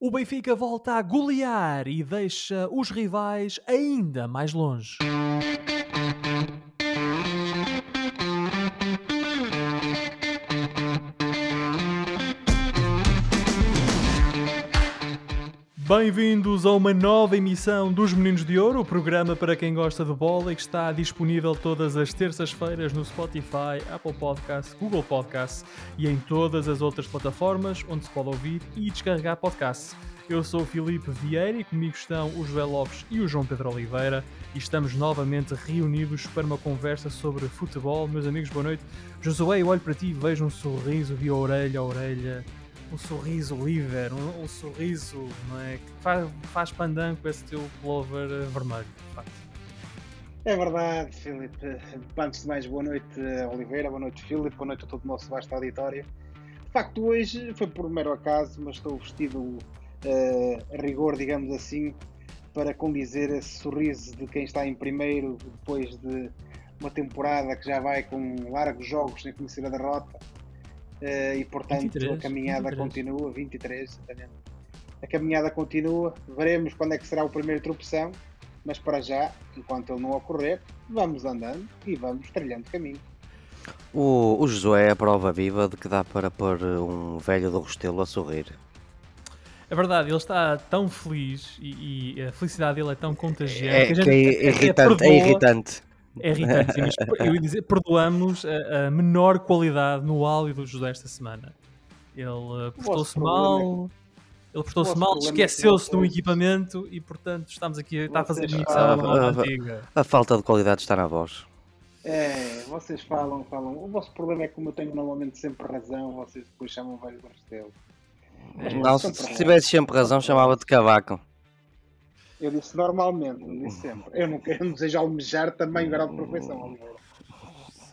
O Benfica volta a golear e deixa os rivais ainda mais longe. Bem-vindos a uma nova emissão dos Meninos de Ouro, o programa para quem gosta de bola e que está disponível todas as terças-feiras no Spotify, Apple Podcasts, Google Podcasts e em todas as outras plataformas onde se pode ouvir e descarregar podcasts. Eu sou o Filipe Vieira e comigo estão o José Lopes e o João Pedro Oliveira e estamos novamente reunidos para uma conversa sobre futebol. Meus amigos, boa noite. Josué, eu olho para ti e vejo um sorriso de orelha a orelha um sorriso líder, um, um, sorriso não é, que faz, faz pandan com esse teu pullover eh, vermelho. É verdade, Filipe. Antes de mais, boa noite, Oliveira, boa noite, Filipe, boa noite a todo o nosso vasto auditório. De facto, hoje foi por mero acaso, mas estou vestido uh, a rigor, digamos assim, para condizer esse sorriso de quem está em primeiro depois de uma temporada que já vai com largos jogos sem conhecer a derrota Uh, e portanto 23, a caminhada 23. continua, 23, exatamente. A caminhada continua, veremos quando é que será o primeiro tropeção, mas para já, enquanto ele não ocorrer, vamos andando e vamos trilhando caminho. O, o Josué é a prova viva de que dá para pôr um velho do Restelo a sorrir. É verdade, ele está tão feliz e, e a felicidade dele é tão contagiante. É, que, que é, irritante, é irritante. É irritante, sim, mas eu ia dizer, perdoamos a, a, menor qualidade no áudio do José esta semana. Ele uh, portou-se mal, ele portou-se mal, é esqueceu-se do equipamento e, portanto, estamos aqui está a fazer mixação a, antiga. A falta de qualidade está na voz. É, vocês falam, falam. O vosso problema é que, como eu tenho normalmente sempre razão, vocês depois chamam vários Barrestelo. Não, se, se tivesse sempre razão, chamava-te cavaco. Eu disse normalmente, não disse sempre. Eu não, quero, não desejo almejar também grau de perfeição, Oliveira.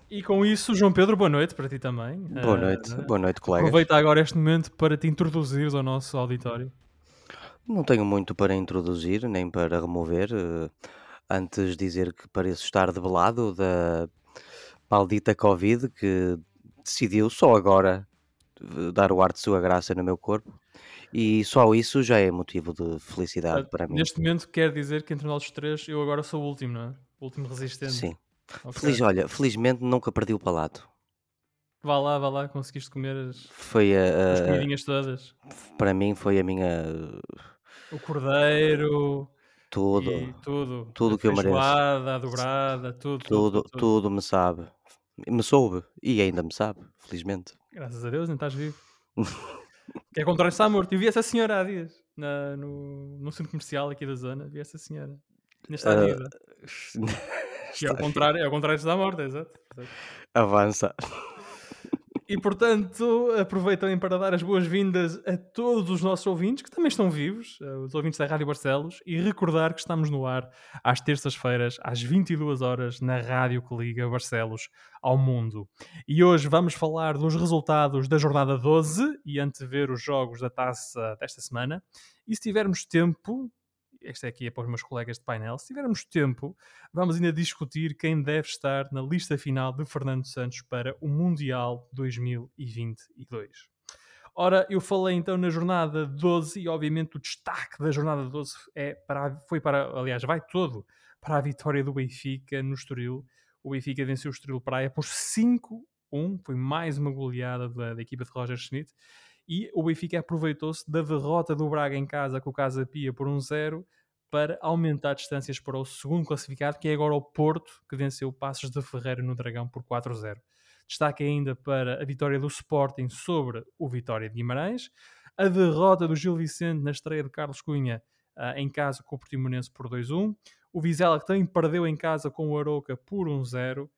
E com isso, João Pedro, boa noite para ti também. Boa noite, uh, boa noite, colega. Aproveita agora este momento para te introduzires ao nosso auditório. Não tenho muito para introduzir, nem para remover. Uh, antes dizer que pareço estar debelado da maldita Covid que decidiu só agora eh, dar o ar de sua graça no meu corpo e só isso já é motivo de felicidade ah, para mim. Neste momento quer dizer que entre nós três eu agora sou o último, não é? O último resistente. Sim. Okay. Feliz, olha, felizmente nunca perdi o palato. Vá lá, vá lá, conseguiste comer as, foi a, as comidinhas todas. Para mim foi a minha. O cordeiro. Tudo. tudo. Tudo que eu mereço. A dobrada, tudo tudo, tudo. tudo me sabe. Me soube. E ainda me sabe, felizmente. Graças a Deus, não estás vivo. Que é contrário está morto. Eu vi essa senhora há dias na, no, no centro comercial aqui da zona. Vi essa senhora. Está uh... viva. é o contrário, é o contrário está morta, exato. Avança. E portanto, aproveitem para dar as boas-vindas a todos os nossos ouvintes, que também estão vivos, eh, os ouvintes da Rádio Barcelos, e recordar que estamos no ar às terças-feiras, às 22 horas, na rádio que liga Barcelos ao mundo. E hoje vamos falar dos resultados da jornada 12 e antever os jogos da taça desta semana. E se tivermos tempo, esta é aqui é para os meus colegas de painel, se tivermos tempo, vamos ainda discutir quem deve estar na lista final de Fernando Santos para o Mundial 2022. Ora, eu falei então na jornada 12 e obviamente o destaque da jornada 12 é para, foi para, aliás, vai todo para a vitória do Benfica no Estoril. O Benfica venceu o Estoril Praia por 5-1, foi mais uma goleada da, da equipa de Roger Schmidt e o Benfica aproveitou-se da derrota do Braga em casa com o Casa Pia por 1-0 para aumentar distâncias para o segundo classificado, que é agora o Porto, que venceu Passos de Ferreira no Dragão por 4-0. Destaque ainda para a vitória do Sporting sobre o Vitória de Guimarães, a derrota do Gil Vicente na estreia de Carlos Cunha uh, em casa com o Portimonense por 2-1, o Vizela que também perdeu em casa com o Aroca por 1-0,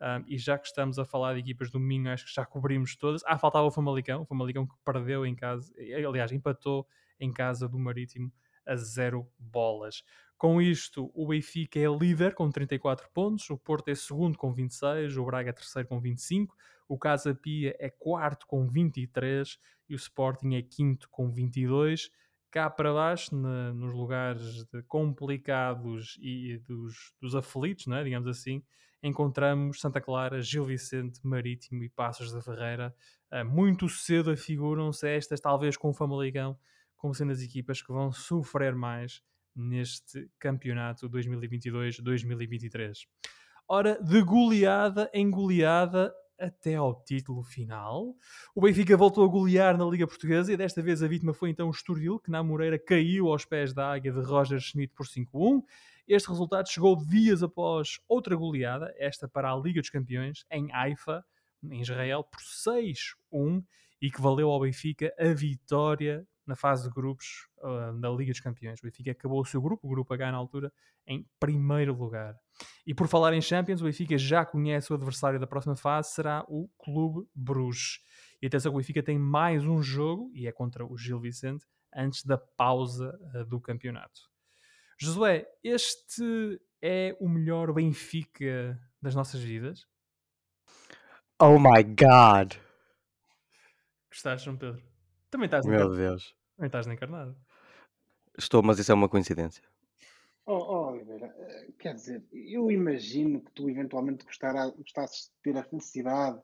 um, e já que estamos a falar de equipas do Minho, acho que já cobrimos todas. Ah, faltava o Famalicão, o Famalicão que perdeu em casa, aliás, empatou em casa do Marítimo a zero bolas. Com isto, o Benfica é líder com 34 pontos, o Porto é segundo com 26, o Braga é terceiro com 25, o Casa Pia é quarto com 23 e o Sporting é quinto com 22. Cá para baixo, na, nos lugares complicados e dos, dos aflitos, é? digamos assim, encontramos Santa Clara, Gil Vicente, Marítimo e Passos da Ferreira. Uh, muito cedo afiguram-se estas, talvez com o Famalicão, como sendo as equipas que vão sofrer mais neste campeonato 2022-2023. Ora, de goleada em goleada até ao título final. O Benfica voltou a golear na Liga Portuguesa e desta vez a vítima foi então o Estoril, que na Moreira caiu aos pés da águia de Roger Schmidt por 5-1. Este resultado chegou dias após outra goleada, esta para a Liga dos Campeões, em Haifa, em Israel, por 6-1 e que valeu ao Benfica a vitória na fase de grupos uh, da Liga dos Campeões. O Benfica acabou o seu grupo, o grupo H na altura, em primeiro lugar. E por falar em Champions, o Benfica já conhece o adversário da próxima fase, será o Clube Bruges. E atenção que o Benfica tem mais um jogo, e é contra o Gil Vicente, antes da pausa uh, do campeonato. Josué, este é o melhor Benfica das nossas vidas? Oh my God! Gostaste, João Pedro? Também estás Meu encarnado. Deus. Também estás encarnado. Estou, mas isso é uma coincidência. Oh, oh, Oliveira, eh, quer dizer, eu imagino que tu eventualmente gostará, gostasses de ter a felicidade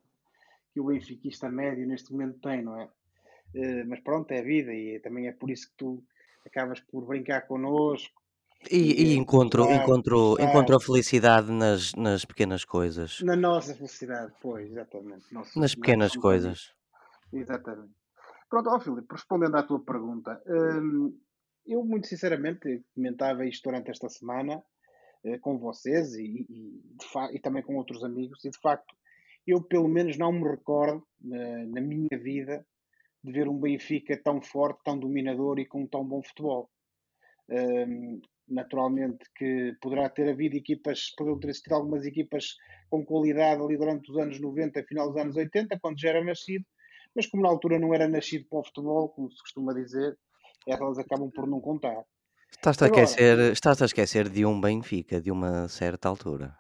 que o benfiquista médio neste momento tem, não é? Eh, mas pronto, é a vida e também é por isso que tu acabas por brincar connosco E, e e encontro, gozar, encontro, gostar encontro a felicidade nas, nas pequenas coisas. na nossa felicidade, pois, exatamente. Nossa, Nas pequenas coisas. Exatamente. Pronto, ó Filipe, respondendo à tua pergunta, hum, eu muito sinceramente comentava isto durante esta semana eh, com vocês e, e, e também com outros amigos, e de facto, eu pelo menos não me recordo na, na minha vida de ver um Benfica tão forte, tão dominador e com tão bom futebol. Hum, naturalmente que poderá ter havido equipas, poderão ter existido algumas equipas com qualidade ali durante os anos 90, final dos anos 80, quando já era nascido, mas como na altura não era nascido para o futebol, como se costuma dizer, elas acabam por não contar. Estás-te a Agora, esquecer, estás a esquecer de um Benfica, de uma certa altura.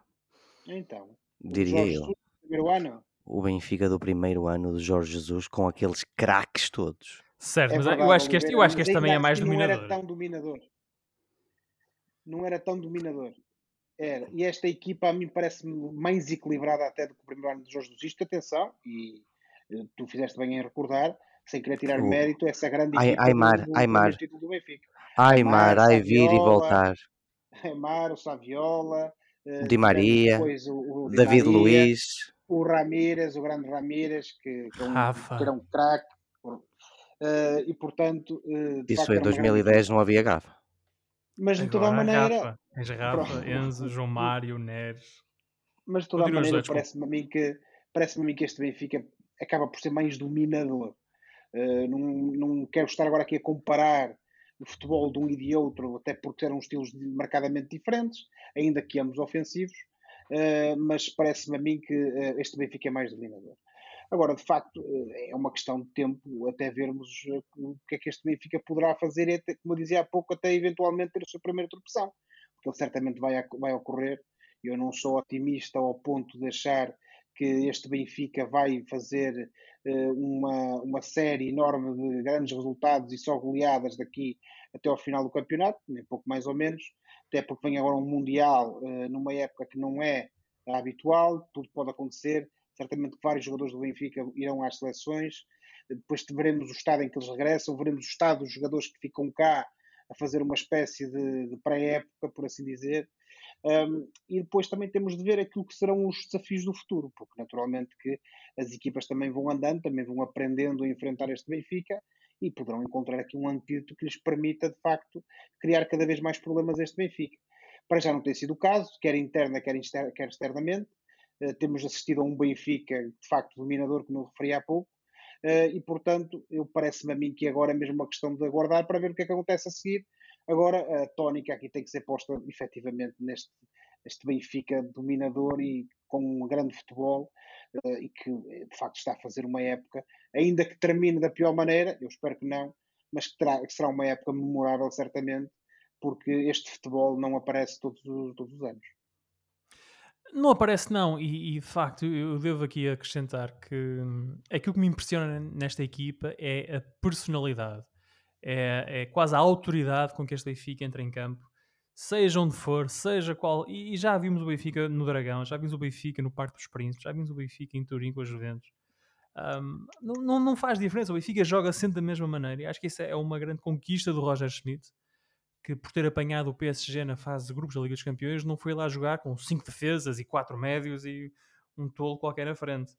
então, o Diria eu. Primeiro ano, O Benfica do primeiro ano de Jorge Jesus com aqueles craques todos. Certo, é mas verdade, eu acho que este, eu acho que este também é mais assim não era dominador. tão dominador. Não era tão dominador. Era. E esta equipa a mim parece-me mais equilibrada até do que o primeiro ano de Jorge Jesus. Isto, atenção, e eh, tu fizeste bem em recordar, sem querer tirar O mérito, essa grande Ai- equipa do, Aimar, do Aimar, primeiro título do Benfica. Aimar, Aimar, ai vir e voltar. Aimar, o Saviola, eh, Di Maria, depois o, o Di David Maria, Luiz. o Ramírez, o grande Ramírez, que, que, é um, que era um craque. Eh, e portanto, de Isso em era uma grande 2010 equipa. não havia gafa. Mas de toda a maneira, Rafa. És Rafa, pronto, Enzo, João Mário, Neres. mas de toda a maneira parece-me a mim que parece-me a mim que este Benfica acaba por ser mais dominador. Eh, não, não quero estar agora aqui a comparar o futebol de um e de outro, até porque eram estilos de- marcadamente diferentes, ainda que ambos ofensivos, eh, mas parece-me a mim que eh, este Benfica é mais dominador. Agora, de facto, eh, é uma questão de tempo até vermos eh, o que é que este Benfica poderá fazer até, como eu dizia há pouco, até eventualmente ter a sua primeira tropeção, porque ele certamente vai, vai ocorrer. Eu não sou otimista ao ponto de achar que este Benfica vai fazer eh, uma, uma série enorme de grandes resultados e só goleadas daqui até ao final do campeonato, nem pouco mais ou menos, até porque vem agora um Mundial eh, numa época que não é habitual, tudo pode acontecer. Certamente que vários jogadores do Benfica irão às seleções. Depois veremos o estado em que eles regressam, veremos o estado dos jogadores que ficam cá a fazer uma espécie de, de pré-época, por assim dizer. Um, e depois também temos de ver aquilo que serão os desafios do futuro, porque naturalmente que as equipas também vão andando, também vão aprendendo a enfrentar este Benfica e poderão encontrar aqui um antídoto que lhes permita, de facto, criar cada vez mais problemas a este Benfica. Para já não tem sido o caso, quer interna, quer, exter quer externamente. Uh, temos assistido a um Benfica, de facto, dominador, como eu referi há pouco, uh, e, portanto, eu parece-me a mim que agora é mesmo uma questão de aguardar para ver o que é que acontece a seguir. Agora, a tónica aqui tem que ser posta, efetivamente, neste, neste Benfica dominador e com um grande futebol, uh, e que, de facto, está a fazer uma época, ainda que termine da pior maneira, eu espero que não, mas que, terá, que será uma época memorável, certamente, porque este futebol não aparece todos, todos os anos. Não aparece, não, e, e, de facto eu devo aqui acrescentar que hum, aquilo que me impressiona nesta equipa é a personalidade, é, é quase a autoridade com que este Benfica entra em campo, seja onde for, seja qual. E, e, já vimos o Benfica no Dragão, já vimos o Benfica no Parque dos Príncipes, já vimos o Benfica em Turim com os Juventus. Um, não, não faz diferença. O Benfica joga sempre da mesma maneira. E acho que isso é uma grande conquista do Roger Schmidt, que por ter apanhado o PSG na fase de grupos da Liga dos Campeões, não foi lá jogar com cinco defesas e quatro médios e um tolo qualquer na frente.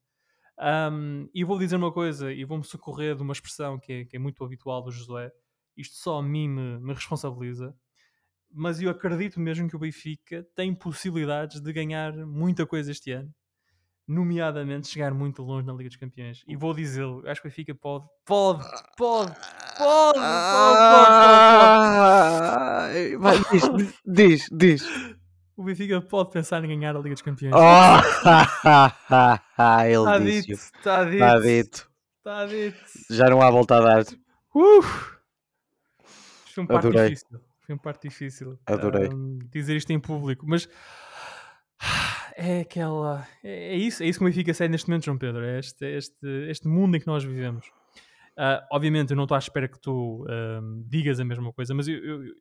Um, e vou dizer uma coisa, e vou-me socorrer de uma expressão que é, que é, muito habitual do Josué. Isto só a mim me, me responsabiliza mas eu acredito mesmo que o Benfica tem possibilidades de ganhar muita coisa este ano, nomeadamente chegar muito longe na Liga dos Campeões. E vou dizê-lo, acho que o Benfica pode, pode, pode, pode, pode, pode, pode, diz, diz, diz. O Benfica pode pensar em ganhar a Liga dos Campeões. Oh, ele está disse. está dito, Está dito. está dito. Já não há volta a dar. Uf! Foi um parte Adorei. difícil. Foi um parte difícil. Adorei. um, dizer isto em público, mas é aquela. É, é isso, é isso que o Benfica segue neste momento, João Pedro. É este, este, este mundo em que nós vivemos. Ah, obviamente, eu não estou à espera que tu digas a mesma coisa, mas eu, eu-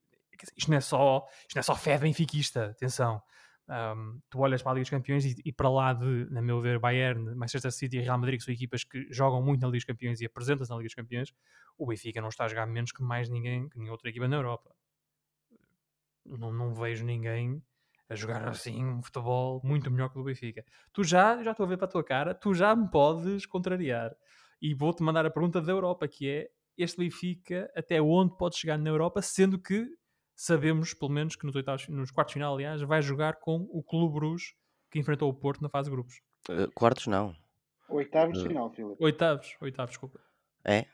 isto, não é só, isto não é só fé benfiquista. Atenção. Ahm, tu olhas para a Liga dos Campeões e, e para lá de, na meu ver, Bayern, Manchester City e Real Madrid, que são equipas que jogam muito na Liga dos Campeões e apresentam-se na Liga dos Campeões, o Benfica não está a jogar menos que mais ninguém, que nenhuma outra equipa na Europa. Não, não vejo ninguém a jogar assim um futebol muito melhor que o do Benfica. Tu já, já estou a ver para a tua cara, tu já me podes contrariar. E vou-te mandar a pergunta da Europa, que é este Benfica até onde pode chegar na Europa, sendo que sabemos, pelo menos, que nos, oitavos, nos quartos de final, aliás, vai jogar com o Clube Bruges, que enfrentou o Porto na fase de grupos. Eh, Quartos não. Oitavos de Eh. final, Filipe. Oitavos, oitavos, desculpa. É?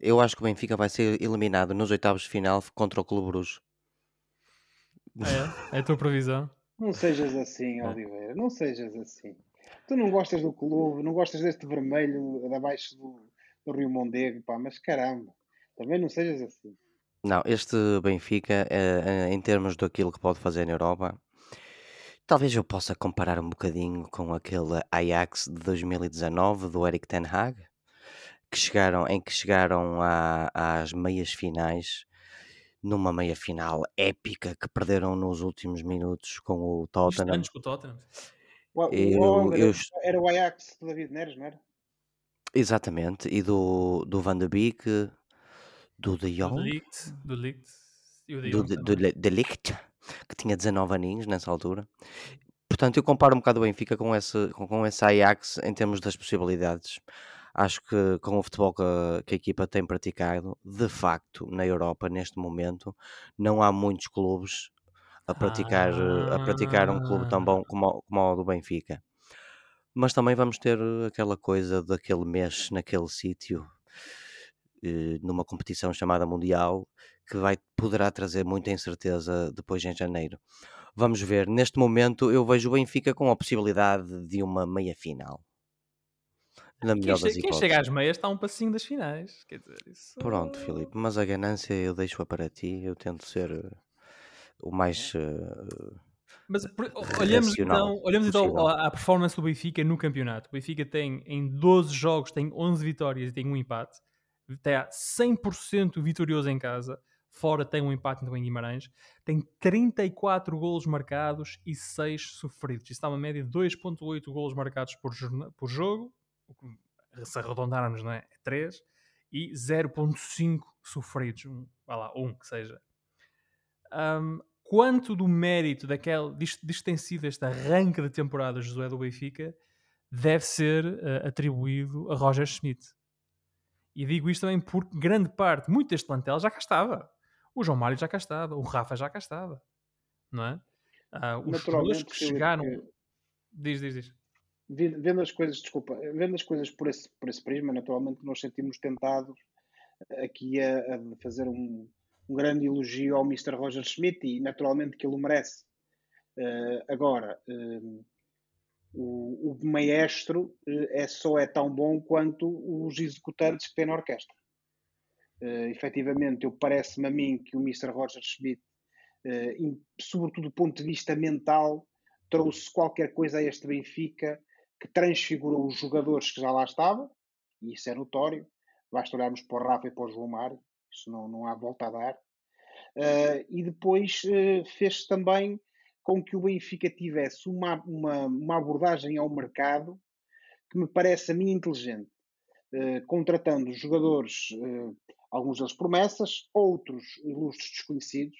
Eu acho que o Benfica vai ser eliminado nos oitavos de final contra o Clube Bruges. É, é a tua previsão. Não sejas assim, É. Oliveira. Não sejas assim. Tu não gostas do clube, não gostas deste vermelho abaixo do, do Rio Mondego, pá, mas caramba. Também não sejas assim. Não, este Benfica, eh, em termos daquilo que pode fazer na Europa, talvez eu possa comparar um bocadinho com aquele Ajax de 2019 do Eric Ten Hag, que chegaram, em que chegaram à- às meias finais, numa meia final épica que perderam nos últimos minutos com o Tottenham. com o Tottenham. O, Eu- o- era, eu- era o Ajax do David Neres, não era? Exatamente, e do, do Van de Beek, do De Do Jong, Ligt, do Ligt e o De do, Jong de, do de Ligt, que tinha 19 aninhos nessa altura. Portanto, eu comparo um bocado o Benfica com esse, com, com esse Ajax em termos das possibilidades. Acho que com o futebol que que a equipa tem praticado, de facto, na Europa, neste momento, não há muitos clubes a praticar, eh, a praticar um clube tão bom como, o- como o do Benfica. Mas também vamos ter eh, aquela coisa daquele mês naquele sítio, eh, numa competição chamada Mundial, que vai, poderá trazer muita incerteza depois em janeiro. Vamos ver. Neste momento, eu vejo o Benfica com a possibilidade de uma meia final. Na Quem, melhor che- das quem hipóteses. chega às meias está a um passinho das finais. Quer dizer, isso... Pronto, Filipe, mas a ganância eu deixo-a para ti. Eu tento ser eh, o mais. eh, Mas por- olhamos então, olhamos então à performance do Benfica no campeonato. O Benfica tem em 12 jogos tem 11 vitórias e tem um empate. Está 100% vitorioso em casa. Fora tem um empate então em Guimarães. Tem 34 golos marcados e 6 sofridos. Isso dá uma média de 2.8 golos marcados por, por jogo. Se arredondarmos, não é? É 3. E 0.5 sofridos. Um, vá lá, um que seja. Um, quanto do mérito daquele, disto, disto tem sido este arranque de temporada José do Benfica deve ser eh, atribuído a Roger Schmidt. E digo isto também porque grande parte, muito deste plantel já cá estava. O João Mário já cá estava, o Rafa já cá estava, não é? Ah, os jogadores Naturalmente, que chegaram. que- Diz, diz, diz. vendo as coisas, desculpa, vendo as coisas por esse, por esse prisma, naturalmente nós sentimos tentados aqui a, a fazer um, um grande elogio ao Mr. Roger Schmidt e naturalmente que ele o merece. Eh, agora, eh, o, o maestro eh, é só é tão bom quanto os executantes que tem na orquestra. Eh, efetivamente, eu parece-me a mim que o Mr. Roger Schmidt, em- sobretudo do ponto de vista mental, trouxe qualquer coisa a este Benfica que transfigurou os jogadores que já lá estavam, e isso é notório. Basta olharmos para o Rafa e para o João Mário, isso não, não há volta a dar. Eh, e depois eh, fez também com que o Benfica tivesse uma, uma, uma abordagem ao mercado que me parece a mim inteligente. eh, contratando jogadores, alguns deles promessas, outros ilustres desconhecidos,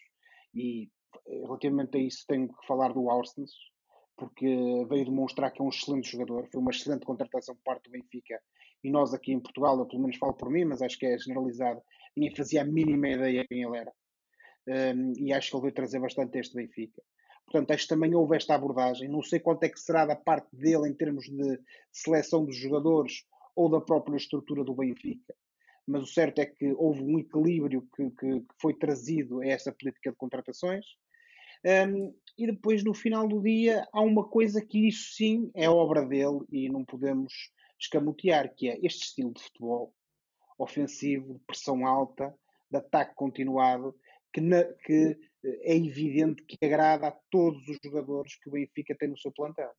e relativamente a isso tenho que falar do Austins, porque veio demonstrar que é um excelente jogador, foi uma excelente contratação por parte do Benfica, e nós aqui em Portugal, eu pelo menos falo por mim, mas acho que é generalizado, ninguém fazia a mínima ideia quem ele era. Um, e acho que ele veio trazer bastante este Benfica. Portanto, acho que também houve esta abordagem. Não sei quanto é que será da parte dele em termos de seleção dos jogadores ou da própria estrutura do Benfica. Mas o certo é que houve um equilíbrio que, que, que foi trazido a essa política de contratações. Um, e depois, no final do dia, há uma coisa que isso sim é obra dele e não podemos escamotear, que é este estilo de futebol ofensivo, de pressão alta, de ataque continuado, que, na, que é evidente que agrada a todos os jogadores que o Benfica tem no seu plantel.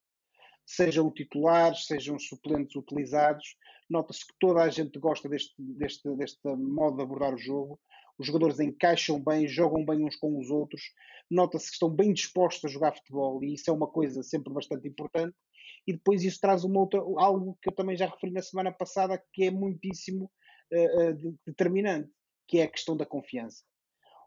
Sejam titulares, sejam suplentes utilizados, nota-se que toda a gente gosta deste, deste, deste modo de abordar o jogo. Os jogadores encaixam bem, jogam bem uns com os outros, nota-se que estão bem dispostos a jogar futebol e isso é uma coisa sempre bastante importante. E depois isso traz uma outra, algo que eu também já referi na semana passada, que é muitíssimo determinante, que é a questão da confiança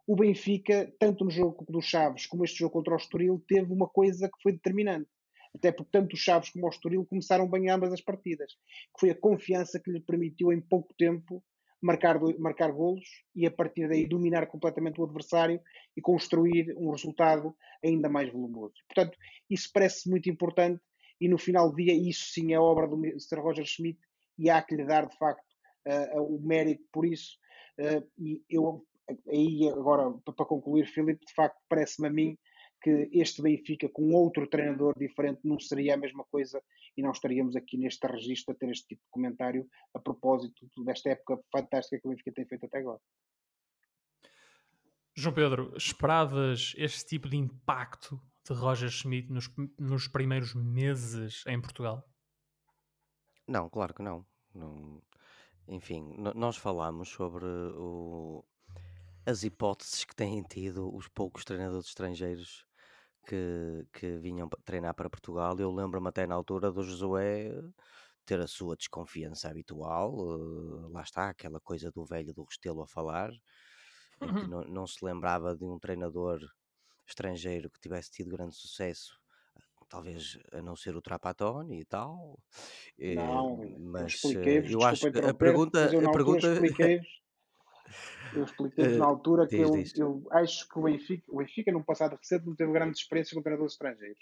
o Benfica, tanto no jogo do Chaves como este jogo contra o Estoril, teve uma coisa que foi determinante. Até porque tanto o Chaves como o Estoril começaram bem ambas as partidas. Que foi a confiança que lhe permitiu em pouco tempo marcar, marcar golos e a partir daí dominar completamente o adversário e construir um resultado ainda mais volumoso. Portanto, isso parece muito importante e no final do dia isso sim é obra do Mr. Roger Schmidt e há que lhe dar de facto o mérito por isso. Uh, e eu aí agora, para concluir, Filipe, de facto, parece-me a mim que este Benfica com outro treinador diferente não seria a mesma coisa e não estaríamos aqui neste registro a ter este tipo de comentário a propósito desta época fantástica que o Benfica tem feito até agora. João Pedro, esperavas este tipo de impacto de Roger Schmidt nos, nos primeiros meses em Portugal? Não, claro que não. não enfim, nós falamos sobre o, as hipóteses que têm tido os poucos treinadores estrangeiros que, que vinham treinar para Portugal. Eu lembro-me até na altura do Josué ter a sua desconfiança habitual, uh, lá está, aquela coisa do velho do Restelo a falar, em que uhum. não, não se lembrava de um treinador estrangeiro que tivesse tido grande sucesso talvez a não ser o Trapatoni e tal. Não, mas eu, eh, eu acho que a pergunta, a pergunta Eu expliquei na altura que eu, eu, acho que o Benfica, o Benfica, no passado recente, não teve grande experiência com treinadores estrangeiros.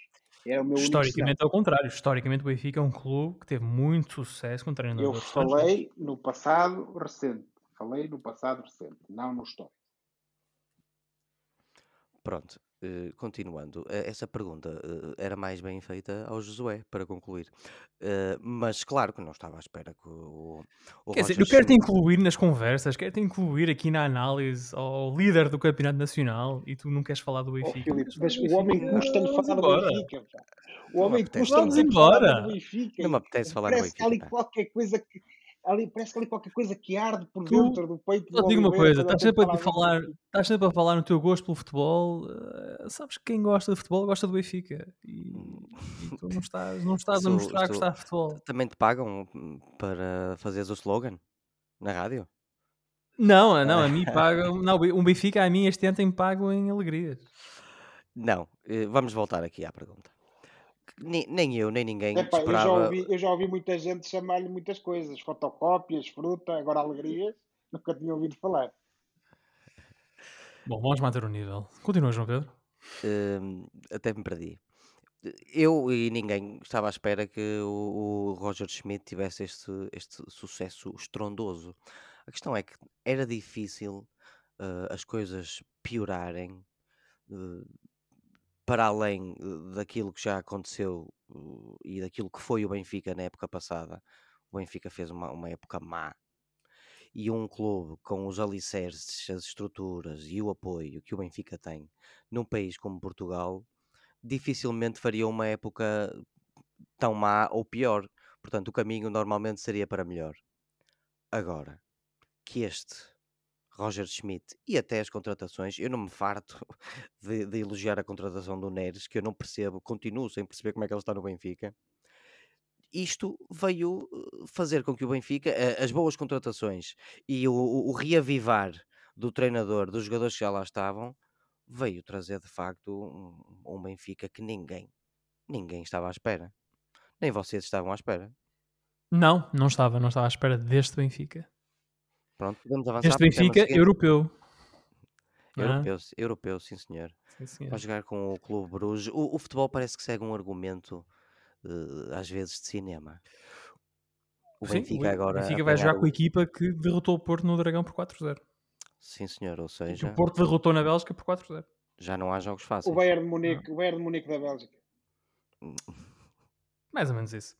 Era o meu Historicamente, ao contrário. Historicamente, o Benfica é um clube que teve muito sucesso com treinadores Eu falei no passado recente. Falei no passado recente, não no histórico. Pronto. Eh, continuando, eh, essa pergunta uh, era mais bem feita ao Josué, para concluir. mas claro que não estava à espera que o, o Quer dizer, eu quero te incluir nas conversas, quero te incluir aqui na análise ao líder do Campeonato Nacional e tu não queres falar do Oh, Benfica. Filipe, mas o homem custa-lhe falar do Benfica. O homem custa-lhe falar do Benfica. Não me apetece falar do Parece que há ali qualquer coisa que ali parece que ali qualquer coisa que arde por tu, dentro do peito do digo uma coisa, estás sempre, a falar, estás sempre a falar no teu gosto pelo futebol, uh, sabes que quem gosta de futebol gosta do Benfica e, e tu não estás, não estás a mostrar que gostar de futebol. Também te pagam para fazeres o slogan na rádio? Não, não, a mim pagam, não, um Benfica a mim este ano tem pago em alegrias. Não, eh, vamos voltar aqui à pergunta. Nem, nem eu, nem ninguém Epá, eu, já ouvi, eu já ouvi muita gente chamar-lhe muitas coisas, fotocópias, fruta, agora alegrias, nunca tinha ouvido falar. Bom, vamos manter o nível. Continua, João Pedro. Hum, até me perdi. Eu e ninguém estava à espera que o, o Roger Schmidt tivesse este, este sucesso estrondoso. A questão é que era difícil uh, as coisas piorarem uh, para além eh, daquilo que já aconteceu uh, e daquilo que foi o Benfica na época passada, o Benfica fez uma, uma época má. E um clube com os alicerces, as estruturas e o apoio que o Benfica tem num país como Portugal, dificilmente faria uma época tão má ou pior. Portanto, o caminho normalmente seria para melhor. Agora, que este Roger Schmidt e até as contratações. Eu não me farto de, de, elogiar a contratação do Neres, que eu não percebo, continuo sem perceber como é que ele está no Benfica. isto veio eh, fazer com que o Benfica, eh, as boas contratações e o, o reavivar do treinador, dos jogadores que já lá estavam, veio trazer de facto um, um Benfica que ninguém, ninguém estava à espera. Nem vocês estavam à espera. Não, não estava, não estava à espera deste Benfica. Pronto, podemos avançar. Este Benfica europeu. Europeu, ah. europeu, sim senhor. Sim, senhor. Vai jogar com o Clube Bruges. O, o, futebol parece que segue um argumento, uh, às vezes, de cinema. O sim, Benfica o, agora. O Benfica vai jogar o... com a equipa que derrotou o Porto no Dragão por 4-0. Sim, senhor, ou seja. o Porto derrotou na Bélgica por 4-0. Já não há jogos fáceis. O Bayern de Munique, o Bayern de Munique da Bélgica. Mais ou menos isso.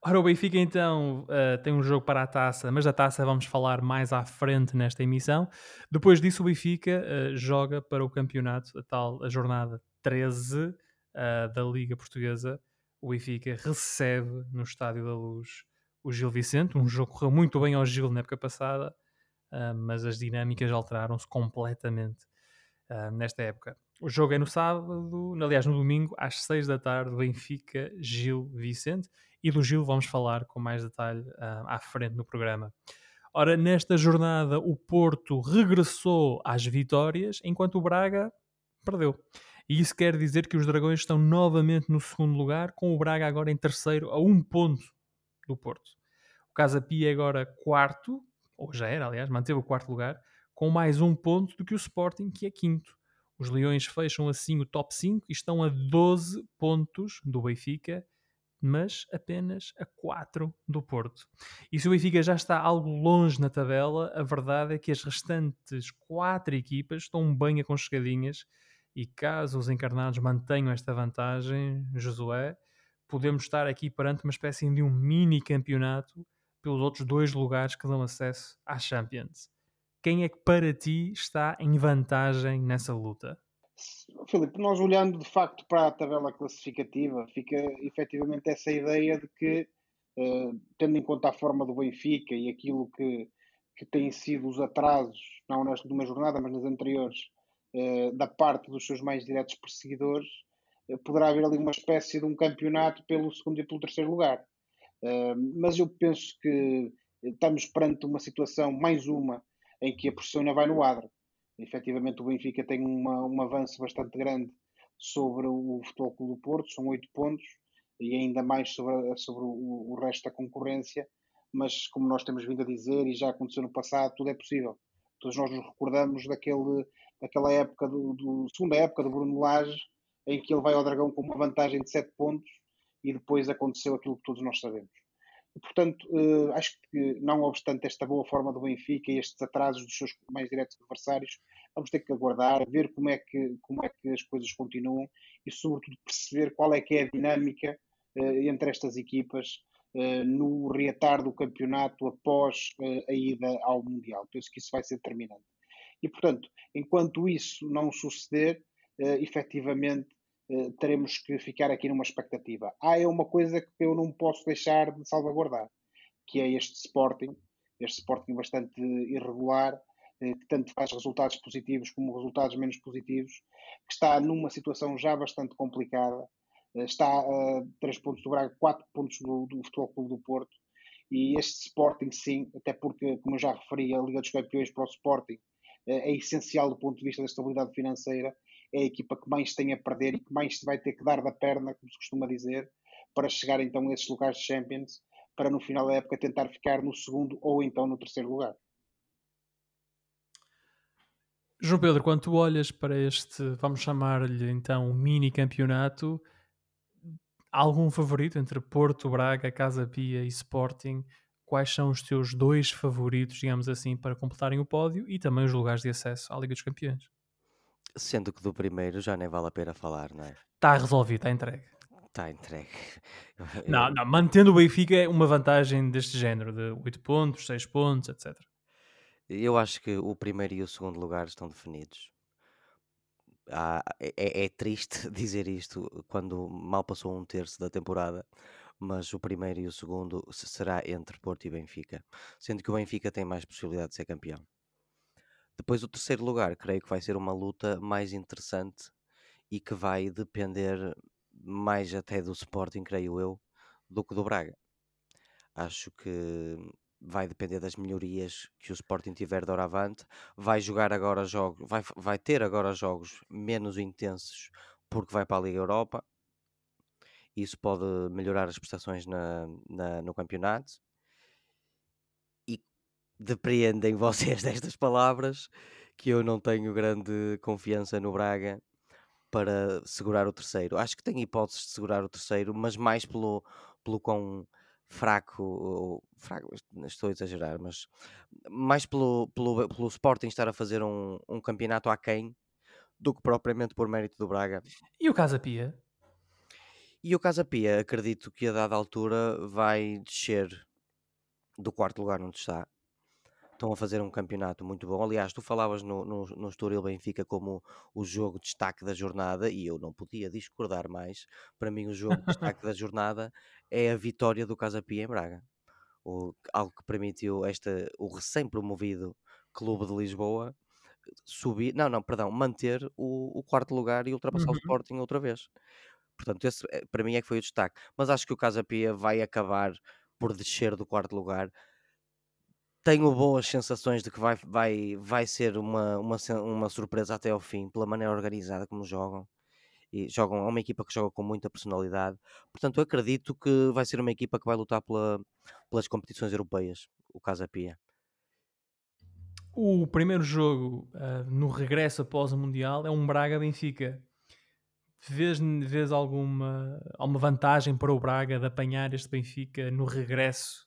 Ora, o Benfica então uh, tem um jogo para a taça, mas da taça vamos falar mais à frente nesta emissão. Depois disso, o Benfica uh, joga para o campeonato, a tal a jornada 13 uh, eh, da Liga Portuguesa. O Benfica recebe no Estádio da Luz o Gil Vicente. Um jogo que correu muito bem ao Gil na época passada, mas as dinâmicas alteraram-se completamente nesta época. O jogo é no sábado, aliás, no domingo, às 6 da tarde, Benfica, Gil Vicente e do Gil vamos falar com mais detalhe uh, à frente no programa. Ora, nesta jornada o Porto regressou às vitórias, enquanto o Braga perdeu. E isso quer dizer que os Dragões estão novamente no segundo lugar, com o Braga agora em terceiro, a um ponto do Porto. O Casa Pia é agora quarto, ou já era, aliás, manteve o quarto lugar, com mais um ponto do que o Sporting, que é quinto. Os Leões fecham assim o top 5 e estão a 12 pontos do Benfica mas apenas a 4 do Porto. E se o Benfica já está algo longe na tabela, a verdade é que as restantes 4 equipas estão bem aconchegadinhas e caso os encarnados mantenham esta vantagem, Josué, podemos estar aqui perante uma espécie de um mini campeonato pelos outros dois lugares que dão acesso à Champions. Quem é que para ti está em vantagem nessa luta? Filipe, nós olhando de facto para a tabela classificativa, fica efetivamente essa ideia de que, uh, tendo em conta a forma do Benfica e aquilo que, que têm sido os atrasos, não numa jornada, mas nas anteriores, uh, da parte dos seus mais diretos perseguidores, uh, poderá haver ali uma espécie de um campeonato pelo segundo e pelo terceiro lugar. mas eu penso que estamos perante uma situação, mais uma, em que a pressão ainda vai no adro efetivamente o Benfica tem uma, um avanço bastante grande sobre o Futebol Clube do Porto, são oito pontos, e ainda mais sobre, sobre o, o, resto da concorrência, mas como nós temos vindo a dizer, e já aconteceu no passado, tudo é possível. Todos nós nos recordamos daquele, daquela época, do, do segunda época do Bruno Lage, em que ele vai ao Dragão com uma vantagem de sete pontos, e depois aconteceu aquilo que todos nós sabemos. Portanto, uh, acho que, não obstante esta boa forma do Benfica e estes atrasos dos seus mais diretos adversários, vamos ter que aguardar, ver como é que, como é que as coisas continuam e, sobretudo, perceber qual é que é a dinâmica uh, entre estas equipas uh, no reatar do campeonato após a ida ao Mundial. Penso que isso vai ser determinante. E, portanto, enquanto isso não suceder, efetivamente, eh, teremos que ficar aqui numa expectativa. Há é uma coisa que eu não posso deixar de salvaguardar, que é este Sporting, este Sporting bastante irregular, eh, que tanto faz resultados positivos como resultados menos positivos, que está numa situação já bastante complicada, eh, está a 3 pontos do Braga, 4 pontos do, do Futebol Clube do Porto, e este Sporting sim, até porque, como eu já referi, a Liga dos Campeões para o Sporting é essencial do ponto de vista da estabilidade financeira é a equipa que mais tem a perder e que mais vai ter que dar da perna, como se costuma dizer, para chegar então a esses lugares de Champions, para no final da época tentar ficar no segundo ou então no terceiro lugar. João Pedro, quando tu olhas para este, vamos chamar-lhe então mini campeonato, algum favorito entre Porto, Braga, Casa Pia e Sporting? Quais são os teus dois favoritos, digamos assim, para completarem o pódio e também os lugares de acesso à Liga dos Campeões? Sendo que do primeiro já nem vale a pena falar, não é? Está resolvido, está entregue. Está entregue. Não, não, mantendo o Benfica é uma vantagem deste género, de 8 pontos, 6 pontos, etc. Eu acho que o primeiro e o segundo lugar estão definidos. é, é, é triste dizer isto quando mal passou um terço da temporada, mas o primeiro e o segundo será entre Porto e Benfica, sendo que o Benfica tem mais possibilidade de ser campeão. Depois o terceiro lugar, creio que vai ser uma luta mais interessante e que vai depender mais até do Sporting, creio eu, do que do Braga. Acho que vai depender das melhorias que o Sporting tiver de avante. Vai jogar agora jogos, vai, vai ter agora jogos menos intensos porque vai para a Liga Europa. Isso pode melhorar as prestações na, na no campeonato. Depreendem vocês destas palavras que eu não tenho grande confiança no Braga para segurar o terceiro. Acho que tem hipóteses de segurar o terceiro, mas mais pelo, pelo quão fraco, fraco, estou a exagerar, mas mais pelo, pelo, pelo Sporting estar a fazer um, um campeonato aquém do que propriamente por mérito do Braga. E o Casa Pia? E o Casa Pia, acredito que a dada altura vai descer do quarto lugar onde está estão a fazer um campeonato muito bom. Aliás, tu falavas no, no, no Estoril Benfica como o jogo de destaque da jornada e eu não podia discordar mais. Para mim, o jogo de destaque da jornada é a vitória do Casa Pia em Braga. O, algo que permitiu esta, o recém-promovido Clube de Lisboa subir, não, não, perdão, manter o, o quarto lugar e ultrapassar uhum. o Sporting outra vez. Portanto, esse eh, para mim é que foi o destaque. Mas acho que o Casa Pia vai acabar por descer do quarto lugar tenho boas sensações de que vai, vai, vai ser uma, uma, uma surpresa até ao fim, pela maneira organizada como jogam. E jogam, é uma equipa que joga com muita personalidade. Portanto, acredito que vai ser uma equipa que vai lutar pela, pelas competições europeias, o Casa Pia. O primeiro jogo uh, no regresso após o Mundial é um Braga-Benfica. Vês, vês alguma, alguma vantagem para o Braga de apanhar este Benfica no regresso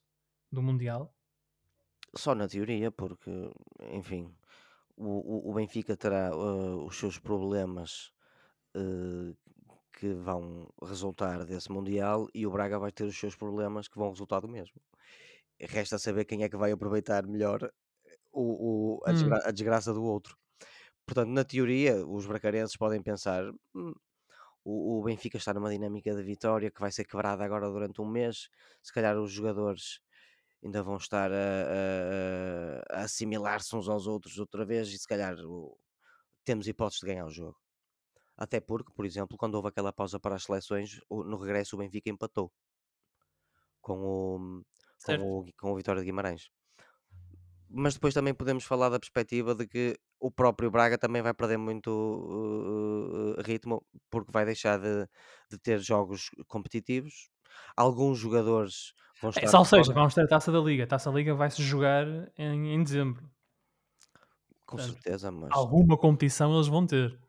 do Mundial? Só na teoria, porque, enfim, o, o, Benfica terá uh, os seus problemas uh, que vão resultar desse Mundial e o Braga vai ter os seus problemas que vão resultar do mesmo. Resta saber quem é que vai aproveitar melhor eh, o, o a, desgra hum. a, desgraça do outro. Portanto, na teoria, os bracarenses podem pensar: hum, o, o Benfica está numa dinâmica de vitória que vai ser quebrada agora durante um mês. Se calhar os jogadores ainda vão estar a, a, a assimilar-se uns aos outros outra vez e se calhar o, temos hipóteses de ganhar o jogo. Até porque, por exemplo, quando houve aquela pausa para as seleções, no regresso o Benfica empatou com o, com o, com o Vitória de Guimarães. Mas depois também podemos falar da perspectiva de que o próprio Braga também vai perder muito uh, uh, ritmo porque vai deixar de, de ter jogos competitivos. Alguns jogadores vão é, estar. É, ou seja, vamos ter a taça da Liga. A taça da Liga vai-se jogar em, em dezembro. Com Portanto, certeza, mas. Alguma competição eles vão ter.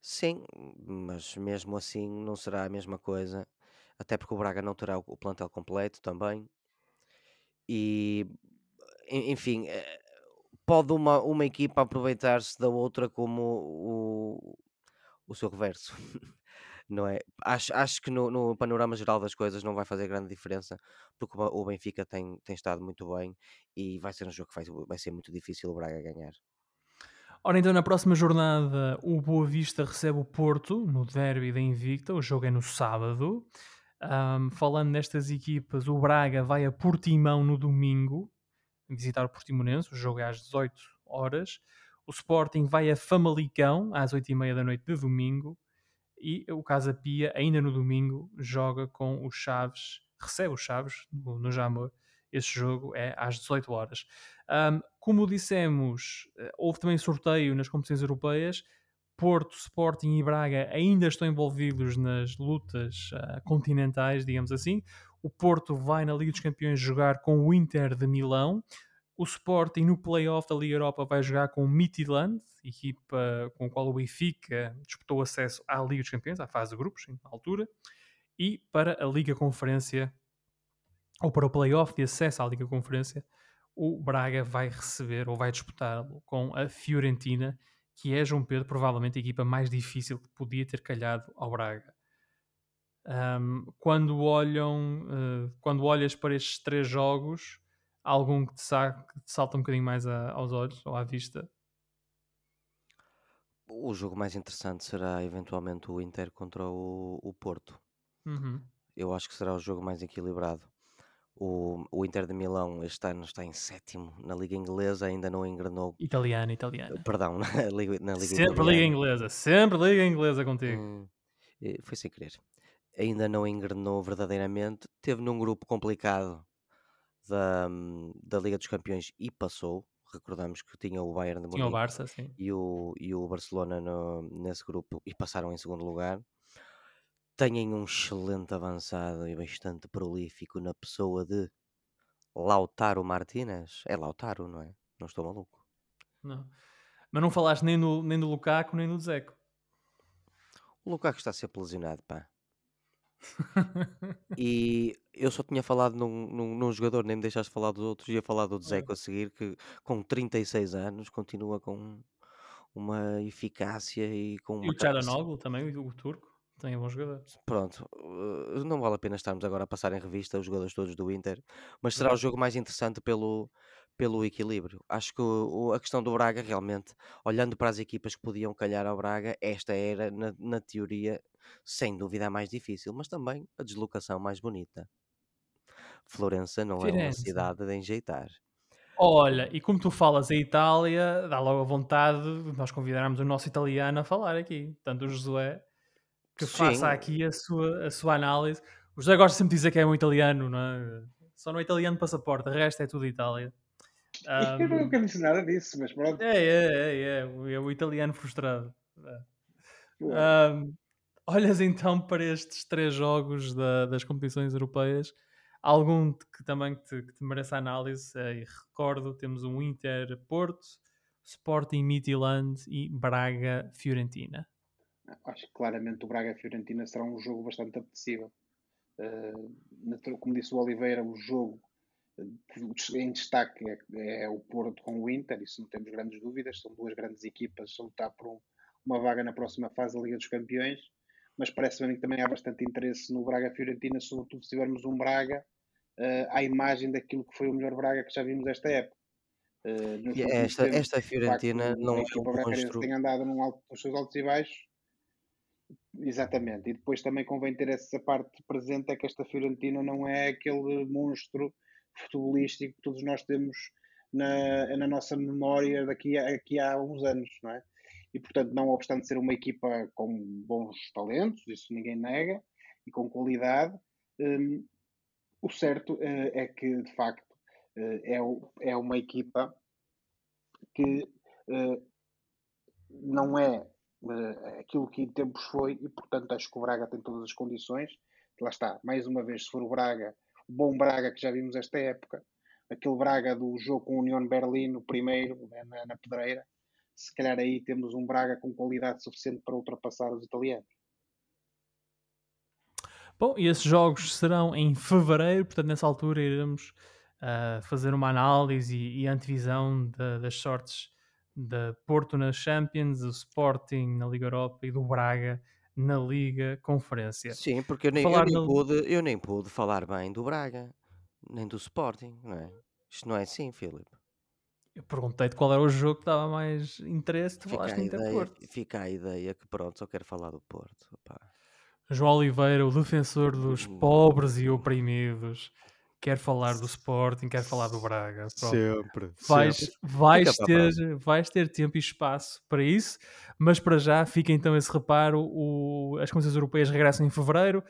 Sim, mas mesmo assim não será a mesma coisa. Até porque o Braga não terá o plantel completo também. E enfim, eh, pode uma, uma equipa aproveitar-se da outra como o, o seu reverso. não é? Acho, acho que no, no, panorama geral das coisas não vai fazer grande diferença, porque o Benfica tem, tem estado muito bem e vai ser um jogo que vai, vai ser muito difícil o Braga ganhar. Ora, então na próxima jornada o Boa Vista recebe o Porto no derby da Invicta, o jogo é no sábado. Um, falando nestas equipas, o Braga vai a Portimão no domingo, visitar o Portimonense, o jogo é às 18 horas. O Sporting vai a Famalicão às 8h30 da noite de domingo e o Casa Pia, ainda no domingo, joga com os Chaves, recebe os Chaves no, no Jamor. Esse jogo é às 18 horas. Um, como dissemos, eh, houve também sorteio nas competições europeias. Porto, Sporting e Braga ainda estão envolvidos nas lutas uh, continentais, digamos assim. O Porto vai na Liga dos Campeões jogar com o Inter de Milão. O Sporting no playoff da Liga Europa vai jogar com o Midtjylland, equipa com a qual o Benfica disputou acesso à Liga dos Campeões, à fase de grupos, na altura. E para a Liga Conferência, ou para o playoff de acesso à Liga Conferência, o Braga vai receber ou vai disputar com a Fiorentina, que é, João Pedro, provavelmente a equipa mais difícil que podia ter calhado ao Braga. Um, quando olham, uh, quando olhas para estes três jogos, algum que te, salta um bocadinho mais a, aos olhos ou à vista? O jogo mais interessante será eventualmente o Inter contra o, o Porto. Uhum. Eu acho que será o jogo mais equilibrado. O, o Inter de Milão este ano está em sétimo na Liga Inglesa, ainda não engrenou. Italiana, italiana. Perdão, na Liga, na Liga Sempre italiana. Liga Inglesa, sempre Liga Inglesa contigo. Hum, foi sem querer. ainda não engrenou verdadeiramente. Teve num grupo complicado da, da Liga dos Campeões e passou. Recordamos que tinha o Bayern de Tinha o Munique Barça, e o, e o Barcelona no- nesse grupo e passaram em segundo lugar. Têm um excelente avançado e bastante prolífico na pessoa de Lautaro Martínez. É Lautaro, não é? Não estou maluco. Não. Mas não falaste nem, no, nem do Lukaku, nem do Zeco. O Lukaku está sempre lesionado, pá. E eu só tinha falado num, num, num jogador, nem me deixaste falar dos outros. Ia falar do Dzeko a seguir, que com 36 anos continua com uma eficácia e com e uma o Tcharanoglu também, o, turco, também é bom jogador. Pronto, uh, não vale a pena estarmos agora a passar em revista os jogadores todos do Inter, mas será o jogo mais interessante pelo, pelo equilíbrio. Acho que o- a questão do Braga, realmente, olhando para as equipas que podiam calhar ao Braga, esta era, na, na teoria, sem dúvida a mais difícil, mas também a deslocação mais bonita. Florença não é uma Firenze. cidade de enjeitar. Olha, e como tu falas a Itália, dá logo a vontade de nós convidarmos o nosso italiano a falar aqui. Tanto o Josué, que Sim. faça aqui a sua, a sua análise. O Josué gosta sempre de dizer que é um italiano, não é? Só no italiano passaporte, o resto é tudo Itália. Eu Ahm, nunca disse nada disso, mas pronto. é, é, é, é, o- é o italiano frustrado. É. Pô, Ahm, olhas então para estes três jogos da- das competições europeias, algum que também te, que te mereça análise? Eh, e recordo, temos um Inter Porto, Sporting Midtjylland e Braga Fiorentina. Acho que claramente o Braga Fiorentina será um jogo bastante apetecível. Uh, como disse o Oliveira, o jogo em destaque é, é o Porto com o Inter, isso não temos grandes dúvidas. São duas grandes equipas a lutar por um- uma vaga na próxima fase da Liga dos Campeões. Mas parece-me que também há bastante interesse no Braga Fiorentina, sobretudo se tivermos um Braga uh, à imagem daquilo que foi o melhor Braga que já vimos esta época. Uh, esta, tempos, esta Fiorentina facto, não é um monstro. tem andado num alto, nos seus altos e baixos. Exatamente. E depois também convém ter essa parte presente, é que esta Fiorentina não é aquele monstro futebolístico que todos nós temos na, na nossa memória daqui a, uns anos, não é? E portanto, não obstante ser uma equipa com bons talentos, isso ninguém nega, e com qualidade, hum, o certo eh, é que de facto eh, é, o- é uma equipa que eh, não é aquilo que em tempos foi e portanto acho que o Braga tem todas as condições lá está, mais uma vez se for o Braga bom Braga que já vimos esta época. Aquele Braga do jogo com a União Berlim o primeiro né, na, na pedreira. Se calhar aí temos um Braga com qualidade suficiente para ultrapassar os italianos. Bom, e esses jogos serão em fevereiro, portanto, nessa altura iremos ah, fazer uma análise e, e antevisão da- das sortes da Porto na Champions, do Sporting na Liga Europa e do Braga na Liga Conferência. Sim, porque eu nem, eu nem na- pude, eu nem pude falar bem do Braga, nem do Sporting, não é? Isto não é assim, Filipe. Eu perguntei-te qual era o jogo que dava mais interesse, tu Fica falaste ideia, Porto. fica a ideia que pronto, só quero falar do Porto. João Oliveira, o defensor dos Hum. pobres e oprimidos, quer falar do Sporting, quer falar do Braga. Pronto. Sempre. vais, sempre. vais, ter, vais ter tempo e espaço para isso, mas para já fica então esse reparo: o- as competições europeias regressam em fevereiro.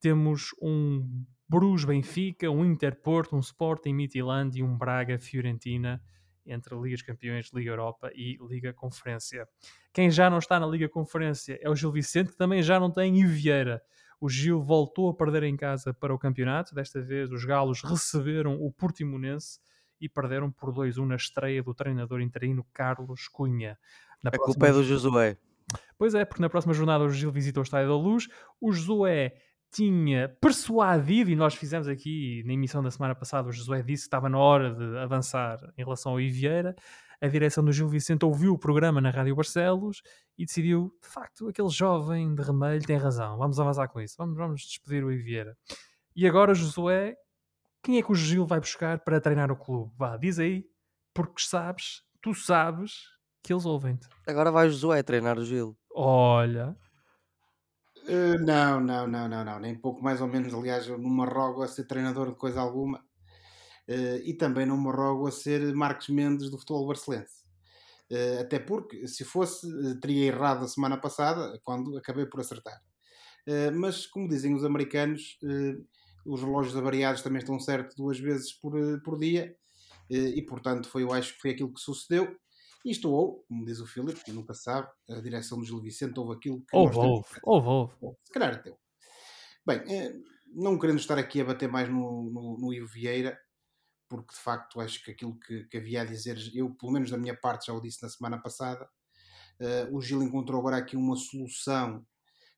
Temos um Bruges Benfica, um Inter Porto, um Sporting Midtjylland e um Braga Fiorentina entre Ligas Campeões, Liga Europa e Liga Conferência. Quem já não está na Liga Conferência é o Gil Vicente, que também já não tem Ivo Vieira. O Gil voltou a perder em casa para o campeonato. Desta vez, os Galos receberam o Portimonense e perderam por 2-1 na estreia do treinador interino Carlos Cunha. Na A culpa é do Josué. Pois é, porque na próxima jornada o Gil visita o Estádio da Luz. O Josué tinha persuadido, e nós fizemos aqui na emissão da semana passada, o Josué disse que estava na hora de avançar em relação ao Ivieira. A direção do Gil Vicente ouviu o programa na Rádio Barcelos e decidiu, de facto, aquele jovem de remelho tem razão, vamos avançar com isso, vamos, vamos despedir o Ivieira. E agora, Josué, quem é que o Gil vai buscar para treinar o clube? Vá, diz aí, porque sabes, tu sabes que eles ouvem-te. Agora vai o Josué treinar o Gil. Olha, Uh, não, não, não, não, não, nem pouco mais ou menos. Aliás, eu não me arrogo a ser treinador de coisa alguma uh, e também não me arrogo a ser Marcos Mendes do futebol barcelense. Uh, até porque, se fosse, uh, teria errado a semana passada, quando acabei por acertar. Uh, mas, como dizem os americanos, os relógios avariados também estão certos duas vezes por, por dia, e portanto foi, eu acho que foi aquilo que sucedeu. Isto ou, como diz o Filipe, que nunca sabe, a direção do Gil Vicente houve aquilo que. Houve, houve, houve, houve. Se calhar até. Bem, não querendo estar aqui a bater mais no, no, no Ivo Vieira, porque de facto acho que aquilo que, que, havia a dizer, eu pelo menos da minha parte já o disse na semana passada, uh, o Gil encontrou agora aqui uma solução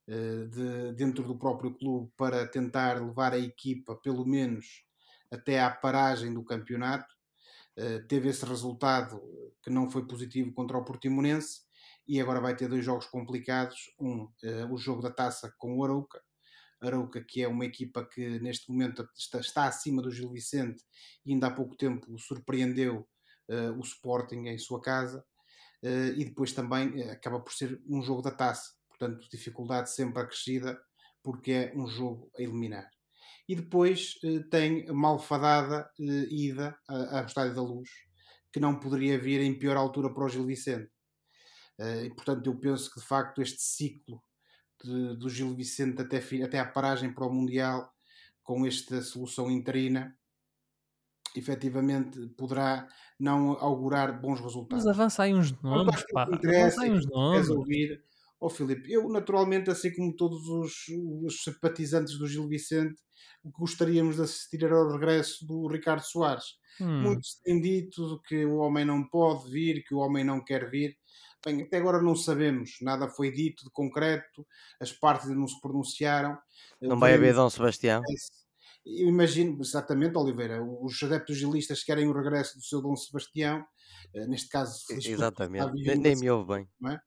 uh, de, dentro do próprio clube para tentar levar a equipa pelo menos até à paragem do campeonato. Uh, teve esse resultado que não foi positivo contra o Portimonense e agora vai ter dois jogos complicados, um, o jogo da taça com o Arouca, Arouca, que é uma equipa que neste momento está, está acima do Gil Vicente e ainda há pouco tempo surpreendeu uh, o Sporting em sua casa, uh, e depois também uh, acaba por ser um jogo da taça, portanto, dificuldade sempre acrescida, porque é um jogo a eliminar. E depois tem a malfadada ida ao Estádio da Luz, que não poderia vir em pior altura para o Gil Vicente. e portanto, eu penso que de facto este ciclo de, do Gil Vicente até, até à paragem para o Mundial com esta solução interina efetivamente poderá não augurar bons resultados. Mas avança aí uns nomes, pá. Avança aí uns nomes. Ouvir. Oh, Filipe, eu naturalmente, assim como todos os, os simpatizantes do Gil Vicente, gostaríamos de assistir ao regresso do Ricardo Soares. Hum. Muitos têm dito que o homem não pode vir, que o homem não quer vir. Bem, até agora não sabemos, nada foi dito de concreto, as partes não se pronunciaram. Não vai haver Dom Sebastião? Eu imagino, exatamente, Oliveira, os adeptos gilistas querem o regresso do seu Dom Sebastião, eh, neste caso... Exatamente, nem, nem me ouve bem. É?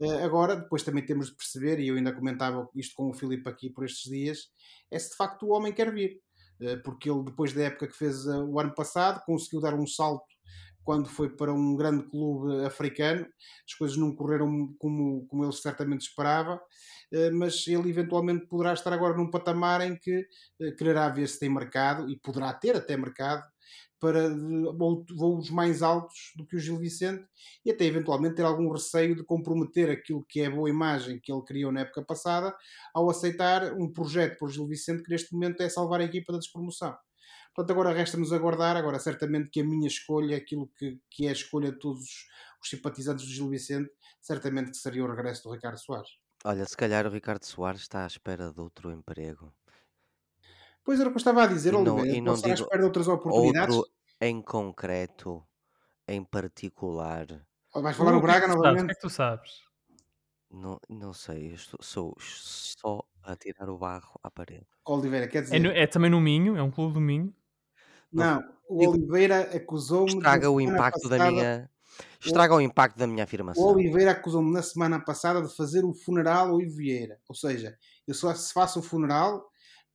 Eh, agora, depois também temos de perceber, e eu ainda comentava isto com o Filipe aqui por estes dias, é se de facto o homem quer vir. Eh, porque ele, depois da época que fez o ano passado, conseguiu dar um salto quando foi para um grande clube africano. As coisas não correram como, como ele certamente esperava, eh, mas ele eventualmente poderá estar agora num patamar em que eh, quererá ver se tem mercado e poderá ter até mercado para voos mais altos do que o Gil Vicente e até eventualmente ter algum receio de comprometer aquilo que é a boa imagem que ele criou na época passada ao aceitar um projeto por Gil Vicente que neste momento é salvar a equipa da despromoção. Portanto, agora resta-nos aguardar. Agora, certamente que a minha escolha, aquilo que, que é a escolha de todos os simpatizantes do Gil Vicente, certamente que seria o regresso do Ricardo Soares. Olha, se calhar o Ricardo Soares está à espera de outro emprego. Pois era o que eu estava a dizer, e não, Oliveira. E não digo à espera de outras oportunidades. Outro em concreto, em particular. Vais falar no Braga novamente? O que é que tu sabes? Não, não sei, eu estou, sou só a tirar o barro à parede. Oliveira, quer dizer. É, no, é também no Minho, é um clube do Minho. Não, o Oliveira acusou-me. Estraga o impacto passada, da minha. Estraga o, o, impacto da minha afirmação. O Oliveira acusou-me na semana passada de fazer o funeral ao Ivo Vieira. Ou seja, eu só se faço o funeral,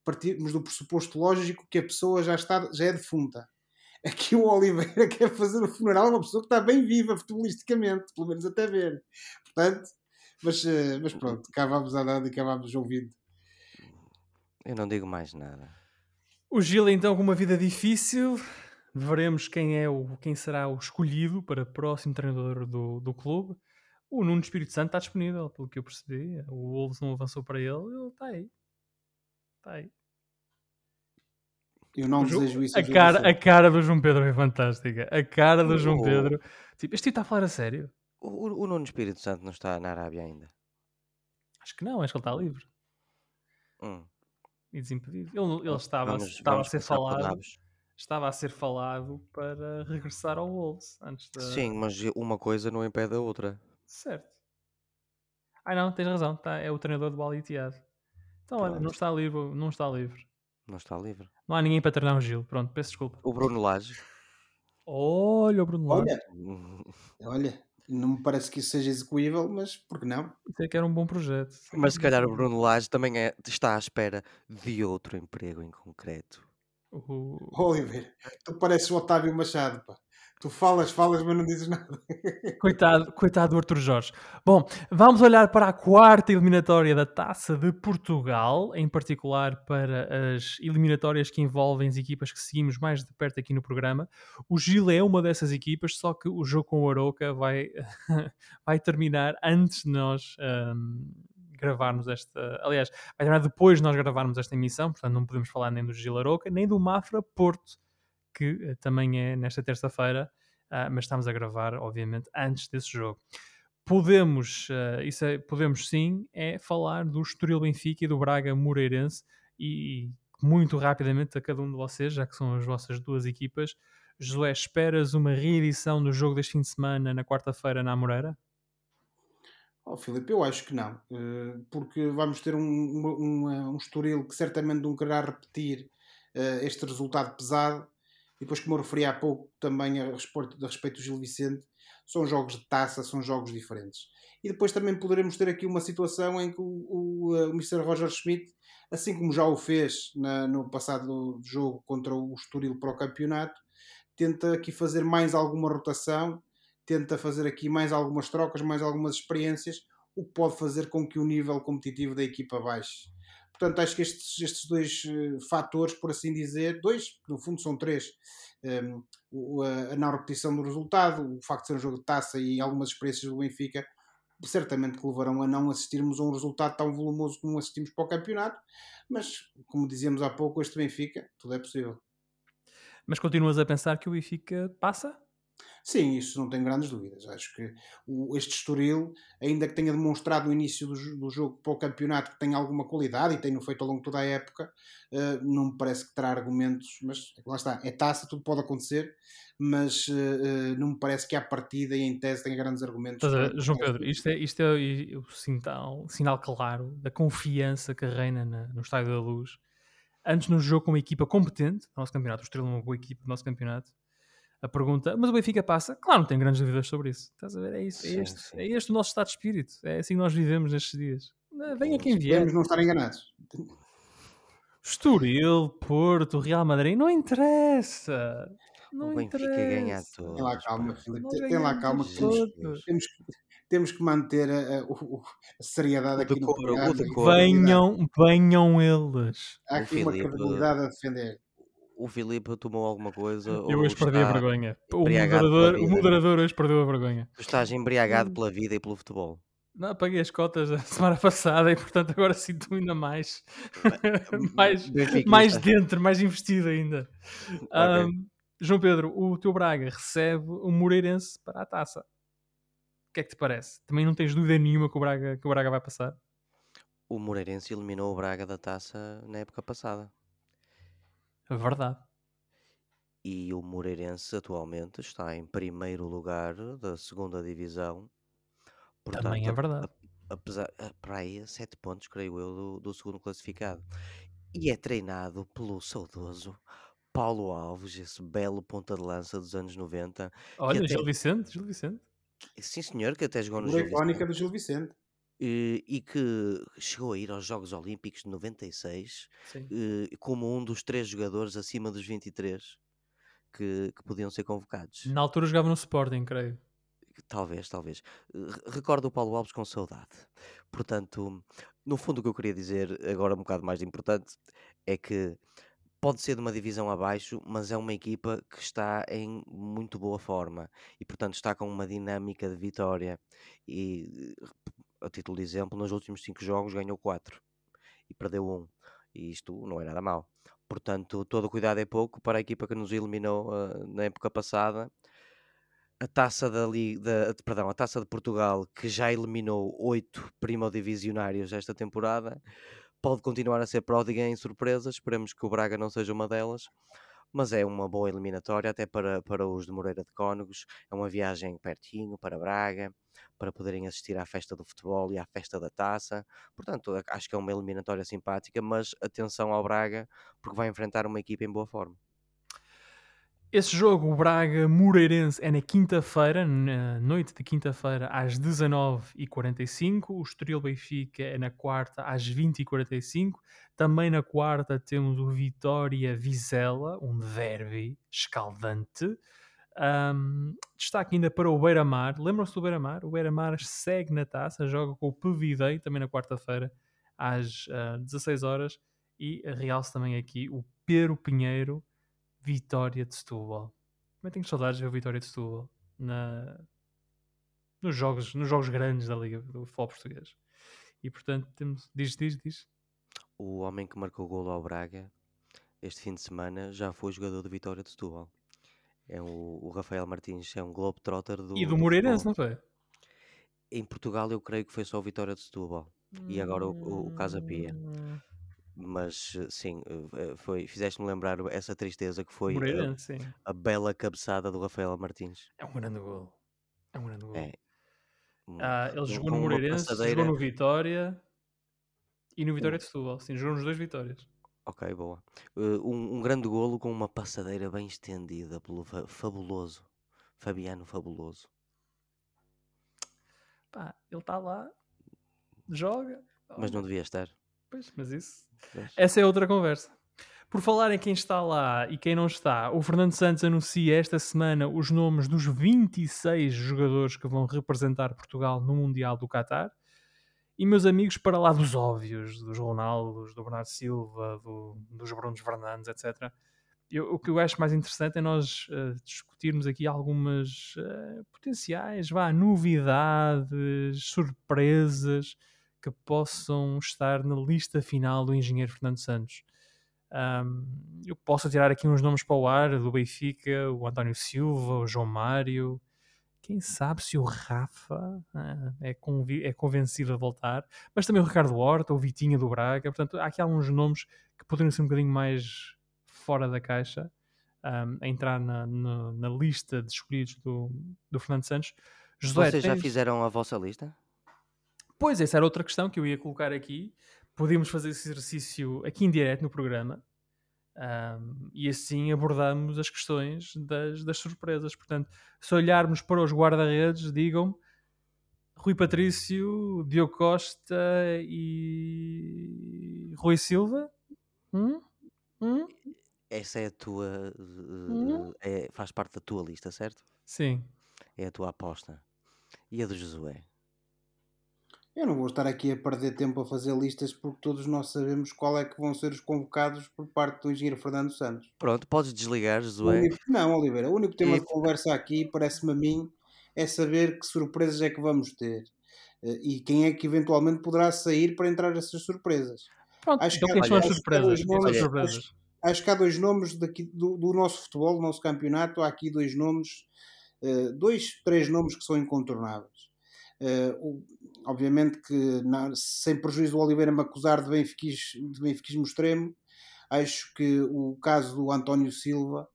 partimos do pressuposto lógico que a pessoa já, está, já é defunta. Aqui o Oliveira quer fazer o funeral a uma pessoa que está bem viva futebolisticamente, pelo menos até ver. Portanto, mas, eh, mas pronto, cá vamos andando e cá vamos ouvindo. Eu não digo mais nada. O Gil, então, com uma vida difícil, veremos quem é o quem será o escolhido para próximo treinador do, do clube. O Nuno Espírito Santo está disponível, pelo que eu percebi. O Wolves não avançou para ele, ele está aí. Está aí. Eu não desejo isso. A cara, a cara do João Pedro é fantástica. A cara do João Pedro. Tipo, este tipo está a falar a sério. O, o Nuno Espírito Santo não está na Arábia ainda. Acho que não, acho que ele está livre. Hum e desimpedido. Ele, ele estava, vamos, estava vamos a ser falado. Estava a ser falado para regressar ao Wolves antes da... Sim, mas uma coisa não impede a outra. Certo. Ah não, tens razão, tá, é o treinador do Al Então olha, não está livre, não está livre. Não está livre. Não há ninguém para treinar o Gil. Pronto, peço desculpa. O Bruno Lage. Olha o Bruno Lage. Olha, olha, não me parece que isso seja execuível, mas por que não? Isso é que era um bom projeto. Mas se calhar o Bruno Lage também é, está à espera de outro emprego em concreto. Uh... Oliver, tu pareces o Otávio Machado, pá. Tu falas, falas, mas não dizes nada. Coitado, coitado do Arthur Jorge. Bom, vamos olhar para a quarta eliminatória da Taça de Portugal, em particular para as eliminatórias que envolvem as equipas que seguimos mais de perto aqui no programa. O Gil é uma dessas equipas, só que o jogo com o Aroca vai, vai terminar antes de nós um, gravarmos esta. Aliás, vai terminar depois de nós gravarmos esta emissão, portanto não podemos falar nem do Gilaroca, nem do Mafra Porto, que uh, também é nesta terça-feira, uh, mas estamos a gravar, obviamente, antes desse jogo. Podemos, isso é, podemos sim, é falar do Estoril Benfica e do Braga Moreirense e muito rapidamente a cada um de vocês, já que são as vossas duas equipas. Josué, esperas uma reedição do jogo deste fim de semana na quarta-feira na Moreira? Oh, Filipe, eu acho que não, eh, porque vamos ter um, um, um Estoril que certamente não quererá repetir uh, este resultado pesado. E depois, como eu referi há pouco também a respeito, a respeito do Gil Vicente, são jogos de taça, são jogos diferentes. E depois também poderemos ter aqui uma situação em que o, o, o Mr. Roger Schmidt, assim como já o fez na, no passado jogo contra o Estoril para o campeonato, tenta aqui fazer mais alguma rotação, tenta fazer aqui mais algumas trocas, mais algumas experiências, o que pode fazer com que o nível competitivo da equipa baixe. Portanto, acho que estes, estes dois uh, fatores, por assim dizer, dois, no fundo são três, um, ehm, a não repetição do resultado, o facto de ser um jogo de taça e algumas experiências do Benfica, certamente que levarão a não assistirmos a um resultado tão volumoso como assistimos para o campeonato, mas, como dizíamos há pouco, este Benfica, tudo é possível. Mas continuas a pensar que o Benfica passa? Sim, isso não tenho grandes dúvidas. Acho que o, este Estoril, ainda que tenha demonstrado no início do, do, jogo para o campeonato que tem alguma qualidade e tem feito ao longo de toda a época, uh, não me parece que terá argumentos, mas lá está, é taça, tudo pode acontecer, mas uh, não me parece que à partida e em tese tenha grandes argumentos. Mas, João Pedro, isto é, isto é o sinal, sinal claro da confiança que reina na, no Estádio da Luz antes no jogo com uma equipa competente, no nosso campeonato, o Estrela é uma boa equipa no nosso campeonato, a pergunta, mas o Benfica passa? Claro, não tenho grandes dúvidas sobre isso. Estás a ver? É, isso, é, sim, este, sim. é este o nosso estado de espírito. É assim que nós vivemos nestes dias. Venha quem vier. Podemos não estar enganados. Estoril, Porto, Real Madrid, não interessa. Não o Benfica ganha tudo. Tem lá calma, Filipe. Tem lá calma que temos, temos, temos que manter a, a, a seriedade aqui decoro, no programa. Venham, venham eles. Há aqui uma credibilidade a defender. O Filipe tomou alguma coisa. Eu hoje perdi a vergonha. O moderador, o moderador hoje perdeu a vergonha. Tu estás embriagado pela vida e pelo futebol. Não, paguei as cotas da semana passada e portanto agora sinto-me ainda mais, mais, mais dentro, mais investido ainda. Okay. Um, João Pedro, o teu Braga recebe o Moreirense para a taça. O que é que te parece? Também não tens dúvida nenhuma que o Braga, que o Braga vai passar? O Moreirense eliminou o Braga da taça na época passada. É verdade. E o Moreirense atualmente está em primeiro lugar da segunda divisão. Portanto, Também é verdade. apesar, para aí, sete pontos, creio eu, do, do segundo classificado. E é treinado pelo saudoso Paulo Alves, esse belo ponta de lança dos anos 90. Olha, até... Gil Vicente, Gil Vicente. Sim, senhor, que até jogou no Gil icónica do Gil Vicente. E, e que chegou a ir aos Jogos Olímpicos de 96 e, como um dos três jogadores acima dos 23 que, que podiam ser convocados. Na altura jogava no Sporting, creio. Talvez, talvez. Recordo o Paulo Alves com saudade. Portanto, no fundo, o que eu queria dizer, agora um bocado mais importante, é que pode ser de uma divisão abaixo, mas é uma equipa que está em muito boa forma e, portanto, está com uma dinâmica de vitória. E, a título de exemplo, nos últimos cinco jogos ganhou quatro e perdeu um. E isto não é nada mal. Portanto, todo cuidado é pouco para a equipa que nos eliminou uh, na época passada. A taça da, Liga, perdão, a taça de Portugal, que já eliminou oito primodivisionários esta temporada, pode continuar a ser pródiga em surpresas. Esperemos que o Braga não seja uma delas. Mas é uma boa eliminatória até para, para os de Moreira de Cónegos. É uma viagem pertinho para Braga, para poderem assistir à festa do futebol e à festa da taça. Portanto, acho que é uma eliminatória simpática, mas atenção ao Braga, porque vai enfrentar uma equipa em boa forma. Esse jogo, o Braga-Moreirense, é na quinta-feira, na noite de quinta-feira, às 19h45. O Estoril-Benfica é na quarta, às 20h45. Também na quarta temos o Vitória-Vizela, um derby escaldante. Um, destaque ainda para o Beira-Mar. Lembram-se do Beira-Mar? O Beira-Mar segue na taça, joga com o Pevidei, também na quarta-feira, às uh, ah, 16 horas. E realce também aqui o Pero Pinheiro, Vitória de Setúbal. Também tenho saudades de ver o Vitória de Setúbal na... nos, jogos, nos jogos grandes da Liga do Futebol Português. E portanto temos. Diz, diz, diz. O homem que marcou o golo ao Braga este fim de semana já foi jogador de Vitória de Setúbal. É o, o Rafael Martins, é um Globetrotter do. E do Moreirense, não foi? Em Portugal eu creio que foi só o Vitória de Setúbal. E agora o, o, o Casa Pia. Mas eh, sim, eh, foi, fizeste-me lembrar essa tristeza que foi a, Moreirense, sim. a bela cabeçada do Rafael Martins. É um grande gol. É um grande gol. É. Ah, ele com- jogou no Moreirense, passadeira- jogou no Vitória e no Vitória Um- de Setúbal. Sim, jogou nos dois Vitórias. Ok, boa. Uh, um, um grande golo com uma passadeira bem estendida pelo fa- fabuloso Fabiano Fabuloso. Pá, ele está lá, joga. Mas não devia estar. Pois, mas isso. Mas- Essa é outra conversa. Por falar em quem está lá e quem não está, o Fernando Santos anuncia esta semana os nomes dos 26 jogadores que vão representar Portugal no Mundial do Qatar. E meus amigos, para lá dos óbvios, dos Ronaldos, do Bernardo Silva, do- dos Brunos Fernandes, etc. eu- o que eu acho mais interessante é nós eh, discutirmos aqui algumas eh, potenciais, vá, novidades, surpresas que possam estar na lista final do engenheiro Fernando Santos. Ahm, eu posso tirar aqui uns nomes para o ar do Benfica, o António Silva, o João Mário. Quem sabe se o Rafa ah, é, é convencido a voltar, mas também o Ricardo Horta, o Vitinha do Braga. Portanto, há aqui alguns nomes que poderiam ser um bocadinho mais fora da caixa ahm, a entrar na, na- na lista de escolhidos do, do Fernando Santos. Josué, Vocês já tens- fizeram a vossa lista? Pois, essa era outra questão que eu ia colocar aqui. Podíamos fazer esse exercício aqui em direto no programa ahm, e assim abordamos as questões das, das surpresas. Portanto, se olharmos para os guarda-redes, digam Rui Patrício, Diogo Costa e Rui Silva. Hum? Hum? Essa é a tua. Hum? é- faz parte da tua lista, certo? Sim. É a tua aposta. E a do Josué? Eu não vou estar aqui a perder tempo a fazer listas porque todos nós sabemos qual é que vão ser os convocados por parte do engenheiro Fernando Santos. Pronto, podes desligar, O Josué. único- não, Oliveira, o único tema E- de conversa aqui, parece-me a mim, é saber que surpresas é que vamos ter. Eh, E quem é que eventualmente poderá sair para entrar essas surpresas. Pronto, Acho então que- quem são as olha, acho que surpresas? nomes- surpresas? Acho que há dois nomes daqui, do, do nosso futebol, do nosso campeonato, há aqui dois nomes, eh, dois, três nomes que são incontornáveis. O- obviamente que, na- sem prejuízo do Oliveira me acusar de benfiquis- de benfiquismo extremo, acho que o caso do António Silva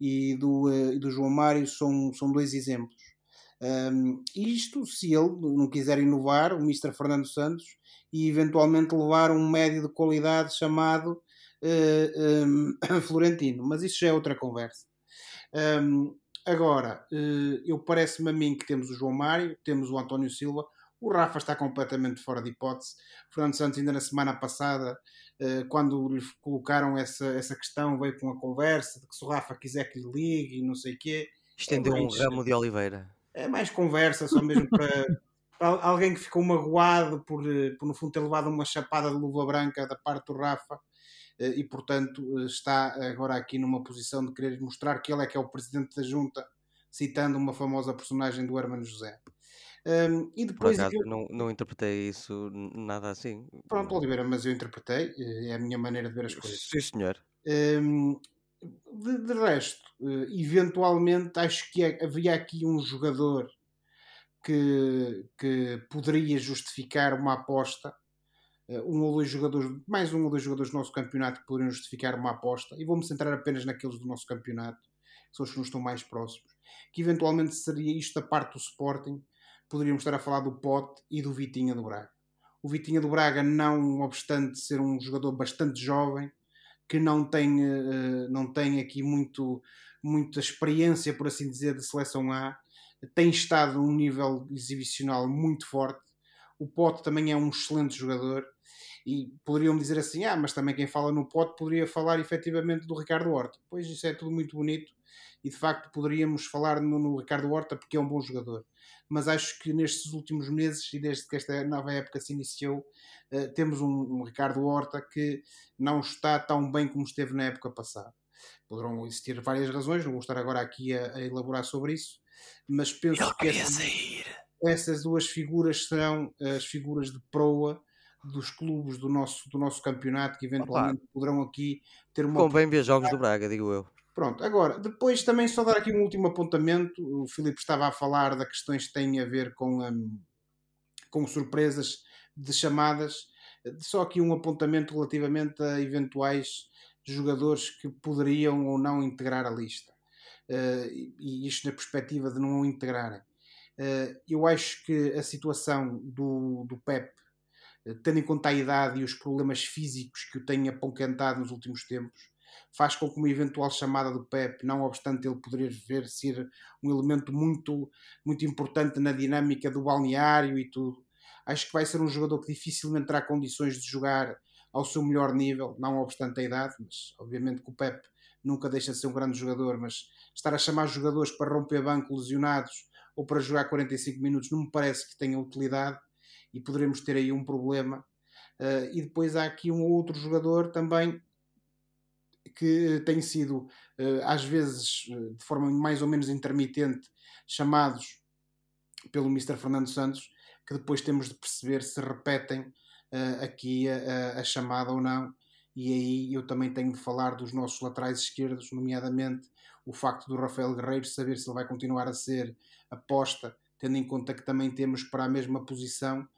e do, e do João Mário são, são dois exemplos. Um, isto se ele não quiser inovar, o Mr. Fernando Santos, e eventualmente levar um médio de qualidade chamado eh, um, Florentino, mas isso já é outra conversa. Um, agora, eh, eu parece-me a mim que temos o João Mário, temos o António Silva, o Rafa está completamente fora de hipótese. O Fernando Santos, ainda na semana passada, eh, quando lhe colocaram essa, essa questão, veio com a conversa de que se o Rafa quiser que lhe ligue e não sei o quê. Estendeu um mais- ramo de oliveira. É mais conversa, só mesmo para, para alguém que ficou magoado por, eh, por, no fundo, ter levado uma chapada de luva branca da parte do Rafa e, portanto, eh, está agora aqui numa posição de querer mostrar que ele é que é o presidente da junta, citando uma famosa personagem do Hermano José. Um, e Por depois, acaso, aquilo- não, não interpretei isso nada assim. pronto, Oliveira, mas eu interpretei, eh, é a minha maneira de ver as coisas. Sim, senhor. Hum, de, de resto, eh, eventualmente acho que é- havia aqui um jogador que, que poderia justificar uma aposta. Eh, Um ou dois jogadores, mais um ou dois jogadores do nosso campeonato que poderiam justificar uma aposta. E vou-me centrar apenas naqueles do nosso campeonato, que são os que nos estão mais próximos. Que eventualmente seria isto da parte do Sporting. Poderíamos estar a falar do Pote e do Vitinha do Braga. O Vitinha do Braga, não obstante ser um jogador bastante jovem, que não tem, eh, não tem aqui muito, muita experiência, por assim dizer, de seleção A, tem estado num nível exibicional muito forte. O Pote também é um excelente jogador e poderiam dizer assim: ah, mas também quem fala no Pote poderia falar efetivamente do Ricardo Horta. Pois isso é tudo muito bonito e de facto poderíamos falar no, no Ricardo Horta porque é um bom jogador. Mas acho que nestes últimos meses e desde que esta nova época se iniciou, eh, temos um, um Ricardo Horta que não está tão bem como esteve na época passada. Poderão existir várias razões, não vou estar agora aqui a, a elaborar sobre isso, mas penso que essas, essas duas figuras serão as figuras de proa dos clubes do nosso, do nosso campeonato que eventualmente Opa. poderão aqui ter uma. Convém ver jogos do Braga, digo eu. Pronto, agora, depois também só dar aqui um último apontamento. O Filipe estava a falar de questões que têm a ver com, um, com surpresas de chamadas. Só aqui um apontamento relativamente a eventuais jogadores que poderiam ou não integrar a lista. Uh, e isto na perspectiva de não o integrarem. Uh, eu acho que a situação do, do Pep, tendo em conta a idade e os problemas físicos que o tem apontado nos últimos tempos, faz com que uma eventual chamada do Pep, não obstante ele poderia ver ser um elemento muito, muito importante na dinâmica do balneário e tudo, acho que vai ser um jogador que dificilmente terá condições de jogar ao seu melhor nível, não obstante a idade, mas obviamente que o Pep nunca deixa de ser um grande jogador, mas estar a chamar jogadores para romper banco lesionados ou para jogar 45 minutos não me parece que tenha utilidade e poderemos ter aí um problema. Uh, e depois há aqui um outro jogador também que tem sido, uh, às vezes, de forma mais ou menos intermitente, chamados pelo Mr. Fernando Santos, que depois temos de perceber se repetem uh, aqui a, a, chamada ou não. E aí eu também tenho de falar dos nossos laterais esquerdos, nomeadamente o facto do Rafael Guerreiro saber se ele vai continuar a ser aposta, tendo em conta que também temos para a mesma posição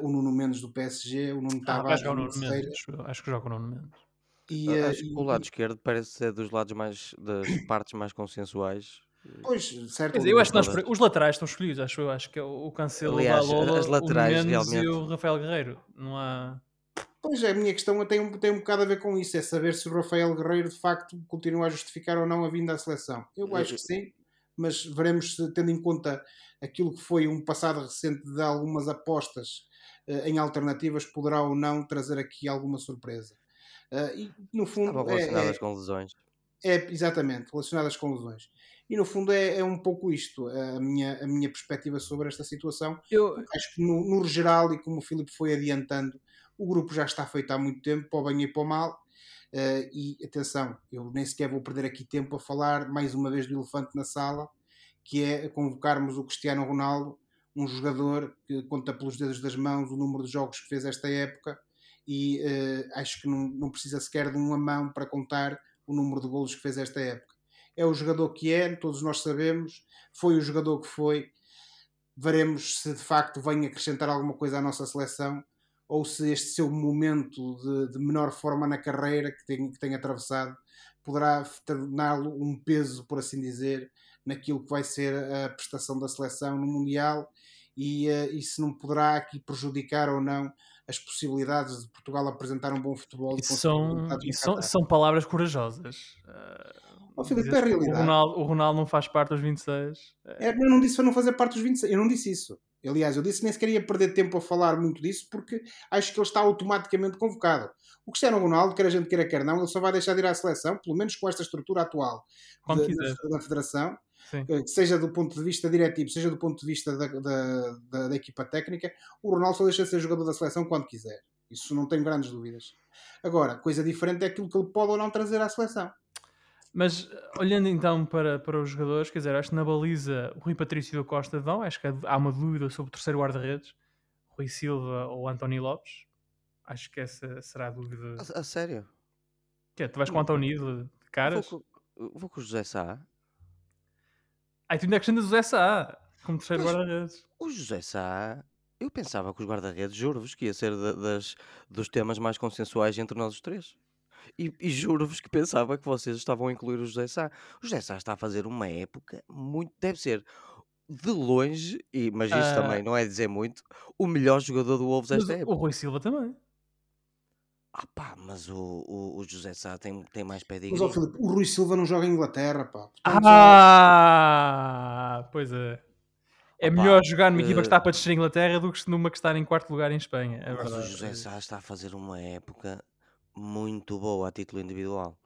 o Nuno Mendes do PSG, o Nuno ah, Tavares do Nuno Mendes. Acho que joga o Nuno Mendes. E, uh, acho que o lado esquerdo parece ser dos lados mais das partes mais consensuais Pois, certo. Dizer, eu acho que nós, os laterais estão escolhidos, acho eu. Acho que é o Cancelo, Aliás, Lola, as laterais, o realmente... e o Rafael Guerreiro. Não há. Pois é, a minha questão tem, tem um bocado a ver com isso: é saber se o Rafael Guerreiro de facto continua a justificar ou não a vinda à seleção. Eu acho que sim, mas veremos se, tendo em conta aquilo que foi um passado recente de algumas apostas uh, em alternativas, poderá ou não trazer aqui alguma surpresa. Uh, e, no fundo, Estavam relacionadas é, é, com lesões. É, exatamente, relacionadas com lesões. E no fundo é, é um pouco isto, a minha, a minha perspectiva sobre esta situação. Eu... Acho que no, no geral, e como o Filipe foi adiantando, o grupo já está feito há muito tempo, para o bem e para o mal. Uh, e atenção, eu nem sequer vou perder aqui tempo a falar mais uma vez do elefante na sala, que é convocarmos o Cristiano Ronaldo, um jogador que conta pelos dedos das mãos o número de jogos que fez esta época e uh, acho que não, não precisa sequer de uma mão para contar o número de golos que fez esta época é o jogador que é, todos nós sabemos, foi o jogador que foi. Veremos se de facto vem acrescentar alguma coisa à nossa seleção ou se este seu momento de, de menor forma na carreira que tem, que tem atravessado poderá torná-lo um peso, por assim dizer, naquilo que vai ser a prestação da seleção no Mundial e, uh, e se não poderá aqui prejudicar ou não as possibilidades de Portugal apresentar um bom futebol. Isso são, são, são palavras corajosas. Oh, Filipe, é a realidade. O Ronaldo, o Ronaldo não faz parte dos 26. É, eu não disse para não fazer parte dos 26. Eu não disse isso. Aliás, eu disse que nem sequer ia perder tempo a falar muito disso porque acho que ele está automaticamente convocado. O Cristiano Ronaldo, quer a gente queira, quer não, ele só vai deixar de ir à seleção, pelo menos com esta estrutura atual de, da, Federação, Sim. Eh, seja do ponto de vista diretivo, seja do ponto de vista da, da, da, da equipa técnica, o Ronaldo só deixa de ser jogador da seleção quando quiser. Isso não tenho grandes dúvidas. Agora, coisa diferente é aquilo que ele pode ou não trazer à seleção. Mas olhando então para, para os jogadores, quer dizer, acho que na baliza o Rui Patrício da Costa vão, acho que há uma dúvida sobre o terceiro guarda-redes, Rui Silva ou António Lopes. Acho que essa será a dúvida. A, a sério? Que é, tu vais com o António de caras? Vou com, vou com o José Sá. Ah, tu ainda acrescentas o José Sá como terceiro guarda-redes. O José Sá, eu pensava que os guarda-redes, juro-vos, que ia ser das, dos temas mais consensuais entre nós os três. E, e juro-vos que pensava que vocês estavam a incluir o José Sá. O José Sá está a fazer uma época muito. Deve ser de longe, e, mas isto uh, também não é dizer muito, o melhor jogador do Wolves esta época. O Rui Silva também. Ah pá, mas o, o, o José Sá tem, tem mais pé de Mas ó, Filipe, o Rui Silva não joga em Inglaterra, pá. Portanto, ah, pois é. É Opa, melhor jogar numa uh, equipa que está para descer em Inglaterra do que numa que está em quarto lugar em Espanha. É mas verdade. o José Sá está a fazer uma época muito boa a título individual.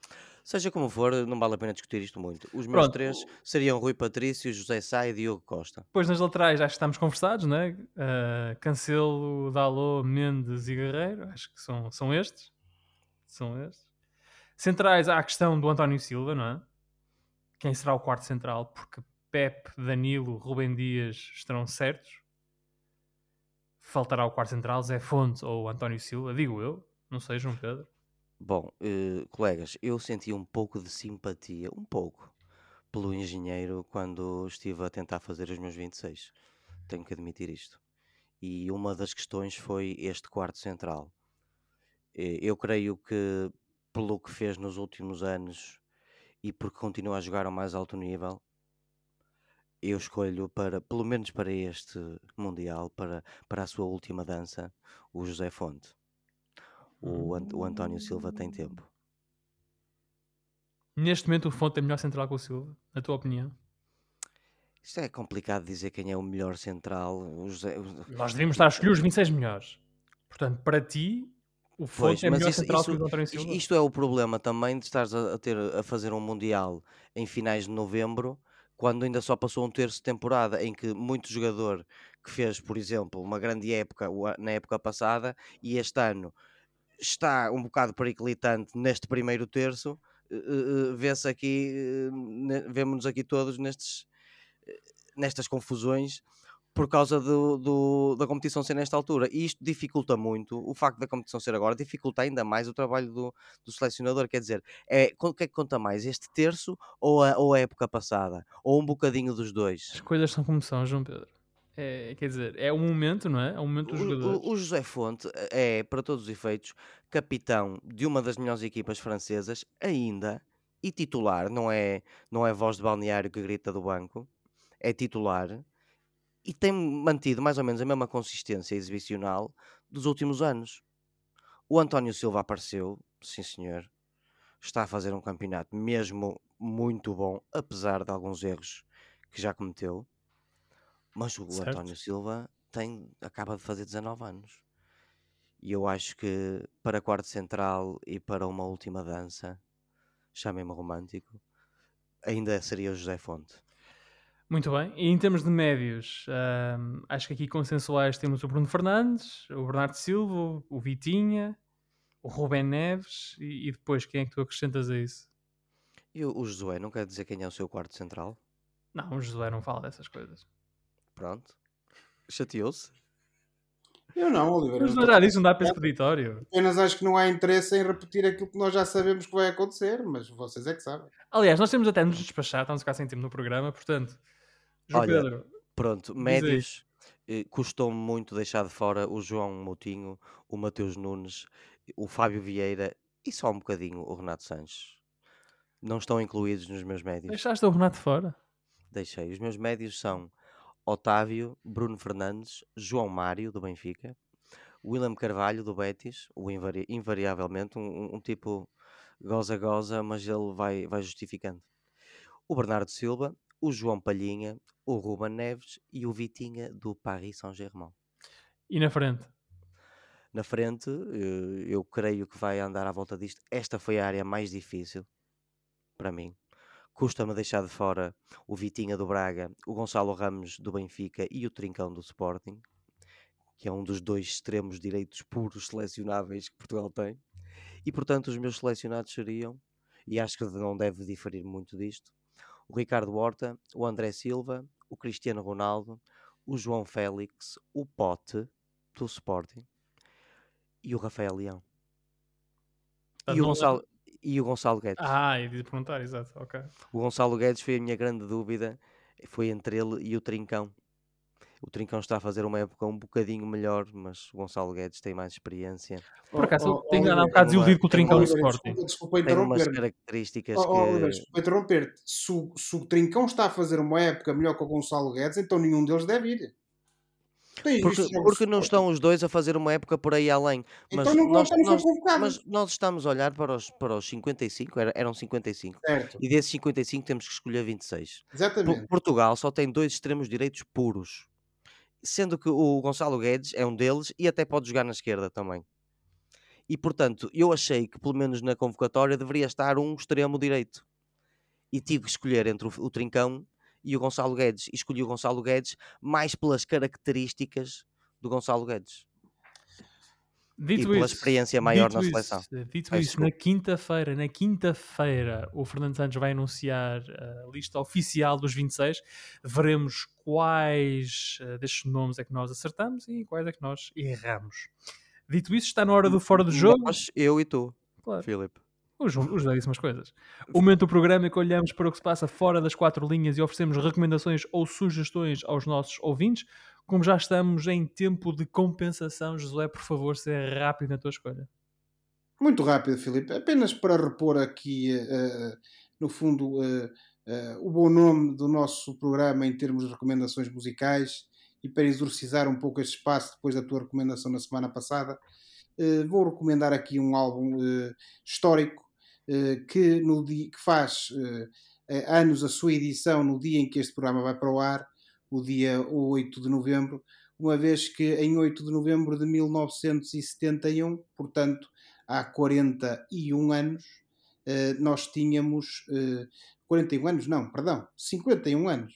Seja como for, não vale a pena discutir isto muito. Os meus Pronto. três seriam Rui Patrício, José Sá e Diogo Costa. Depois nas laterais acho que estamos conversados, né? Uh, Cancelo, Dalot, Mendes e Guerreiro, acho que são, são estes. São estes. Centrais há a questão do António Silva, não é? Quem será o quarto central? Porque Pep, Danilo, Rubem Dias estarão certos. faltará o quarto central, Zé Fonte ou António Silva, digo eu, não sei, João Pedro. Bom, eh, colegas, eu senti um pouco de simpatia, um pouco, pelo engenheiro quando estive a tentar fazer os meus 26. Tenho que admitir isto. E uma das questões foi este quarto central. Eu creio que, pelo que fez nos últimos anos e porque continua a jogar ao mais alto nível, eu escolho para, pelo menos para este Mundial, para, para a sua última dança, o José Fonte. O, Ant- o António Silva tem tempo. Neste momento o Fonte é melhor central que o Silva, na tua opinião? Isto é complicado dizer quem é o melhor central. Nós devíamos estar a escolher os 26 melhores. Portanto, para ti, o Fonte Pois, é melhor isso- central isso- que o António Silva. Isto é o problema também de estares a, a ter a fazer um Mundial em finais de novembro, quando ainda só passou um terço de temporada, em que muito jogador que fez, por exemplo, uma grande época na época passada e este ano está um bocado periclitante neste primeiro terço, eh, eh, vê-se aqui, eh, vemos-nos aqui todos nestes, eh, nestas confusões por causa do, do- da competição ser nesta altura. E isto dificulta muito, o facto da competição ser agora, dificulta ainda mais o trabalho do, do selecionador. Quer dizer, é, o que é que conta mais? Este terço ou a, ou a época passada? Ou um bocadinho dos As dois? coisas são como são, João Pedro. É, quer dizer, é um momento, não é? É um momento dos O, jogadores. o- o José Fonte é, para todos os efeitos, capitão de uma das melhores equipas francesas, ainda, e titular, não é, não é voz de balneário que grita do banco, é titular, e tem mantido mais ou menos a mesma consistência exibicional dos últimos anos. O António Silva apareceu, sim senhor, está a fazer um campeonato mesmo muito bom, apesar de alguns erros que já cometeu. Mas o Certo. António Silva tem, acaba de fazer 19 anos. E eu acho que para quarto central e para uma última dança, chamem-me romântico, ainda seria o José Fonte. Muito bem. E em termos de médios, acho que aqui consensuais temos o Bruno Fernandes, o Bernardo Silva, o Vitinha, o Rubén Neves e, e depois quem é que tu acrescentas a isso? E o, o Josué não quer dizer quem é o seu quarto central? Não, o Josué não fala dessas coisas. Pronto. Chateou-se? Eu não, Oliveira. Mas não era disso, não dá para expeditório. Apenas acho que não há interesse em repetir aquilo que nós já sabemos que vai acontecer, mas vocês é que sabem. Aliás, nós temos até nos despachar, estamos a ficar sem tempo no programa, portanto, João Olha, Pedro, Pronto, médios. eh, Custou-me muito deixar de fora o João Moutinho, o Mateus Nunes, o Fábio Vieira e só um bocadinho o Renato Sanches. Não estão incluídos nos meus médios. deixaste o Renato fora. Deixei. Os meus médios são Otávio, Bruno Fernandes, João Mário, do Benfica, William Carvalho, do Betis, o invari- invariavelmente, um, um- tipo goza-goza, mas ele vai, vai justificando. O Bernardo Silva, o João Palhinha, o Ruben Neves e o Vitinha, do Paris Saint-Germain. E na frente? Na frente, eh, eu creio que vai andar à volta disto. Esta foi a área mais difícil para mim. Custa-me deixar de fora o Vitinha do Braga, o Gonçalo Ramos do Benfica e o Trincão do Sporting, que é um dos dois extremos direitos puros selecionáveis que Portugal tem. E portanto, os meus selecionados seriam, e acho que não deve diferir muito disto, o Ricardo Horta, o André Silva, o Cristiano Ronaldo, o João Félix, o Pote do Sporting e o Rafael Leão. E o Gonçalo, e o Gonçalo Guedes. Ah, ia de perguntar, exato, ok. O Gonçalo Guedes foi a minha grande dúvida, foi entre ele e o Trincão. O Trincão está a fazer uma época um bocadinho melhor, mas o Gonçalo Guedes tem mais experiência, Por acaso, Oh, oh, tenho andado um Oliveira, bocado desiludido com o Trincão Oliveira, Sporting. Desculpa, desculpa tem umas interromper. características Oh, oh, que... Desculpa interromper-te. Se, o- se o Trincão está a fazer uma época melhor que o Gonçalo Guedes, então nenhum deles deve ir. Porque, já porque não estão os dois a fazer uma época por aí além. Mas, Então não, nós, nós- mas nós estamos a olhar para os, para os 55, era- eram 55, Certo, e desses 55 temos que escolher 26. Por- exatamente. Portugal só tem dois extremos direitos puros, sendo que o Gonçalo Guedes é um deles e até pode jogar na esquerda também. E portanto, eu achei que pelo menos na convocatória deveria estar um extremo direito. E tive que escolher entre o, o Trincão e o Gonçalo Guedes. E escolhi o Gonçalo Guedes mais pelas características do Gonçalo Guedes. Dito e pela isso, experiência maior na isso, seleção. Dito Ai, isso, na quinta-feira, na quinta-feira, o Fernando Santos vai anunciar a lista oficial dos 26. Veremos quais eh, destes nomes é que nós acertamos e quais é que nós erramos. Dito isso, está na hora do fora do jogo. Nós, eu e tu, Claro. Filipe. Os, os belíssimas coisas. O momento do programa em que olhamos para o que se passa fora das quatro linhas e oferecemos recomendações ou sugestões aos nossos ouvintes. Como já estamos em tempo de compensação, Josué, por favor, seja rápido na tua escolha. Muito rápido, Filipe. Apenas para repor aqui, eh, no fundo, eh, eh, o bom nome do nosso programa em termos de recomendações musicais e para exorcizar um pouco este espaço depois da tua recomendação na semana passada, vou recomendar aqui um álbum histórico que, no dia, que faz eh, eh, anos a sua edição no dia em que este programa vai para o ar, o dia 8 de novembro, uma vez que em 8 de novembro de 1971, portanto há 41 anos, eh, nós tínhamos. eh, 41 anos, não, perdão, 51 anos.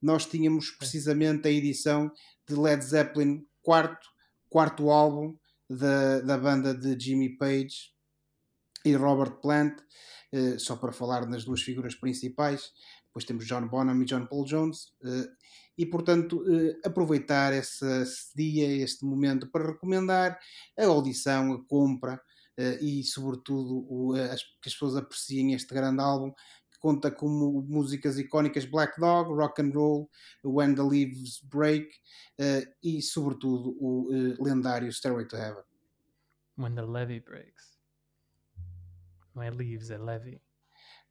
Nós tínhamos precisamente a edição de Led Zeppelin, quarto, quarto álbum da, da banda de Jimmy Page e Robert Plant, eh, só para falar nas duas figuras principais. Depois temos John Bonham e John Paul Jones. eh, e, portanto, eh, aproveitar esse, esse dia, este momento, para recomendar a audição, a compra e, sobretudo, o, as, que as pessoas apreciem este grande álbum conta com músicas icónicas Black Dog, Rock and Roll, When the Leaves Break eh, e, sobretudo, o eh, lendário Stairway to Heaven. When the levee breaks. Não é leaves, é levee.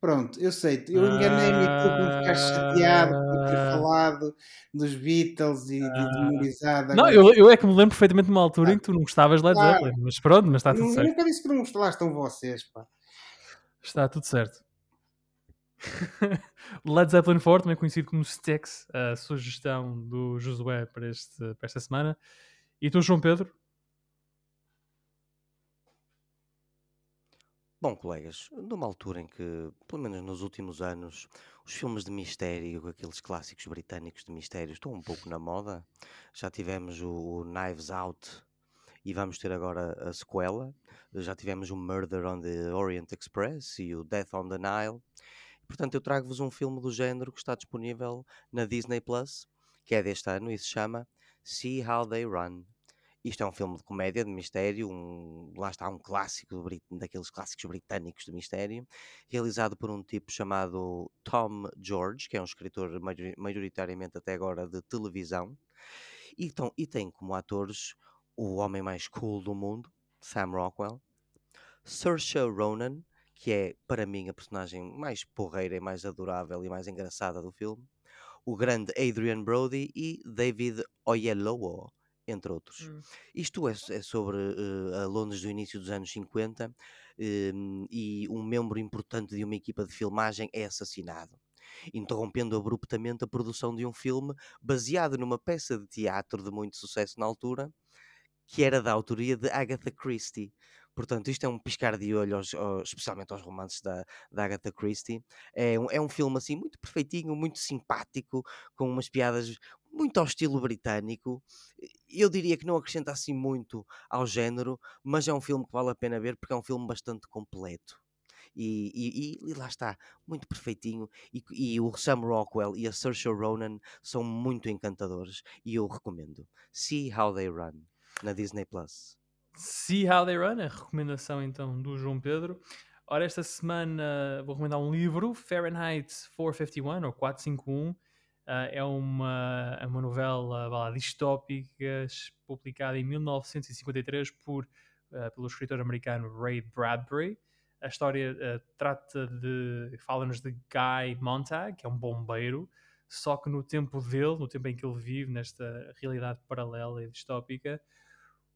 Pronto, eu sei, eu enganei-me e tu ficar chateado por ter Ah. falado dos Beatles e de memorizado. Não, eu, eu é que me lembro perfeitamente de uma altura em que tu não gostavas de Led Claro. Zeppelin, mas pronto, mas está tudo Eu certo. nunca disse que não gosto, lá estão vocês, pá. Está tudo certo. Led Zeppelin 4, também conhecido como Styx, a sugestão do Josué para, este, para esta semana. E tu, João Pedro? Bom, colegas, numa altura em que, pelo menos nos últimos anos, os filmes de mistério, aqueles clássicos britânicos de mistério, estão um pouco na moda. Já tivemos o, o Knives Out e vamos ter agora a sequela. Já tivemos o Murder on the Orient Express e o Death on the Nile. Portanto, eu trago-vos um filme do género que está disponível na Disney Plus, que é deste ano e se chama See How They Run. Isto é um filme de comédia, de mistério, um, lá está um clássico daqueles clássicos britânicos de mistério, realizado por um tipo chamado Tom George, que é um escritor majori- maioritariamente até agora de televisão, e, então, e tem como atores o homem mais cool do mundo, Sam Rockwell, Saoirse Ronan, que é para mim a personagem mais porreira e mais adorável e mais engraçada do filme, o grande Adrian Brody e David Oyelowo, entre outros. Isto é, é sobre eh, a Londres do início dos anos 50 em, e um membro importante de uma equipa de filmagem é assassinado, interrompendo abruptamente a produção de um filme baseado numa peça de teatro de muito sucesso na altura, que era da autoria de Agatha Christie. Portanto, isto é um piscar de olho, aos- aos- especialmente aos romances da, da Agatha Christie. É um, é um filme assim muito perfeitinho, muito simpático, com umas piadas muito ao estilo britânico. Eu diria que não acrescenta assim muito ao género, mas é um filme que vale a pena ver porque é um filme bastante completo. E, e- e- lá está, muito perfeitinho. E, e o Sam Rockwell e a Saoirse Ronan são muito encantadores e eu recomendo. See How They Run na Disney Plus. See How They Run, a recomendação então do João Pedro. Ora, esta semana vou recomendar um livro, Fahrenheit 451 ou 451. Ah, é, uma, é uma novela lá, distópica publicada em 1953 por, ah, pelo escritor americano Ray Bradbury. A história ah, trata de. fala-nos de Guy Montag, que é um bombeiro, só que no tempo dele, no tempo em que ele vive, nesta realidade paralela e distópica,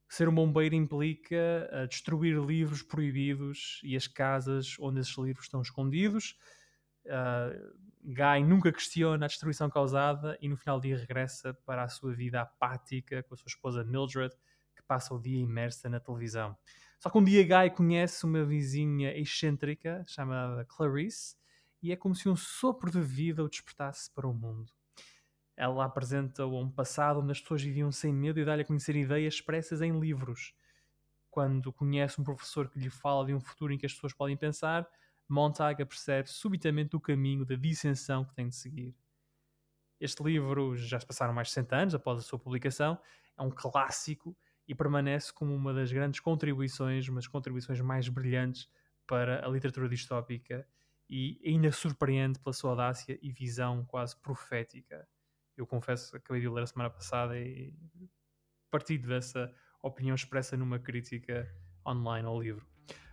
ser um bombeiro implica uh, destruir livros proibidos e as casas onde esses livros estão escondidos. Uh, Guy nunca questiona a destruição causada e no final do dia regressa para a sua vida apática com a sua esposa Mildred, que passa o dia imersa na televisão. Só que um dia Guy conhece uma vizinha excêntrica chamada Clarice e é como se um sopro de vida o despertasse para o mundo. Ela apresenta um passado onde as pessoas viviam sem medo e dá-lhe a conhecer ideias expressas em livros. quando conhece um professor que lhe fala de um futuro em que as pessoas podem pensar, Montag percebe subitamente o caminho da dissensão que tem de seguir. Este livro já se passaram mais de 60 anos após a sua publicação, é um clássico e permanece como uma das grandes contribuições, umas contribuições mais brilhantes para a literatura distópica e ainda surpreende pela sua audácia e visão quase profética. Eu confesso que acabei de ler a semana passada e partido dessa opinião expressa numa crítica online ao livro.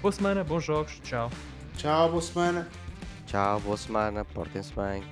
Boa semana, bons jogos, tchau. Tchau, boa semana. Tchau, boa semana, portem-se bem.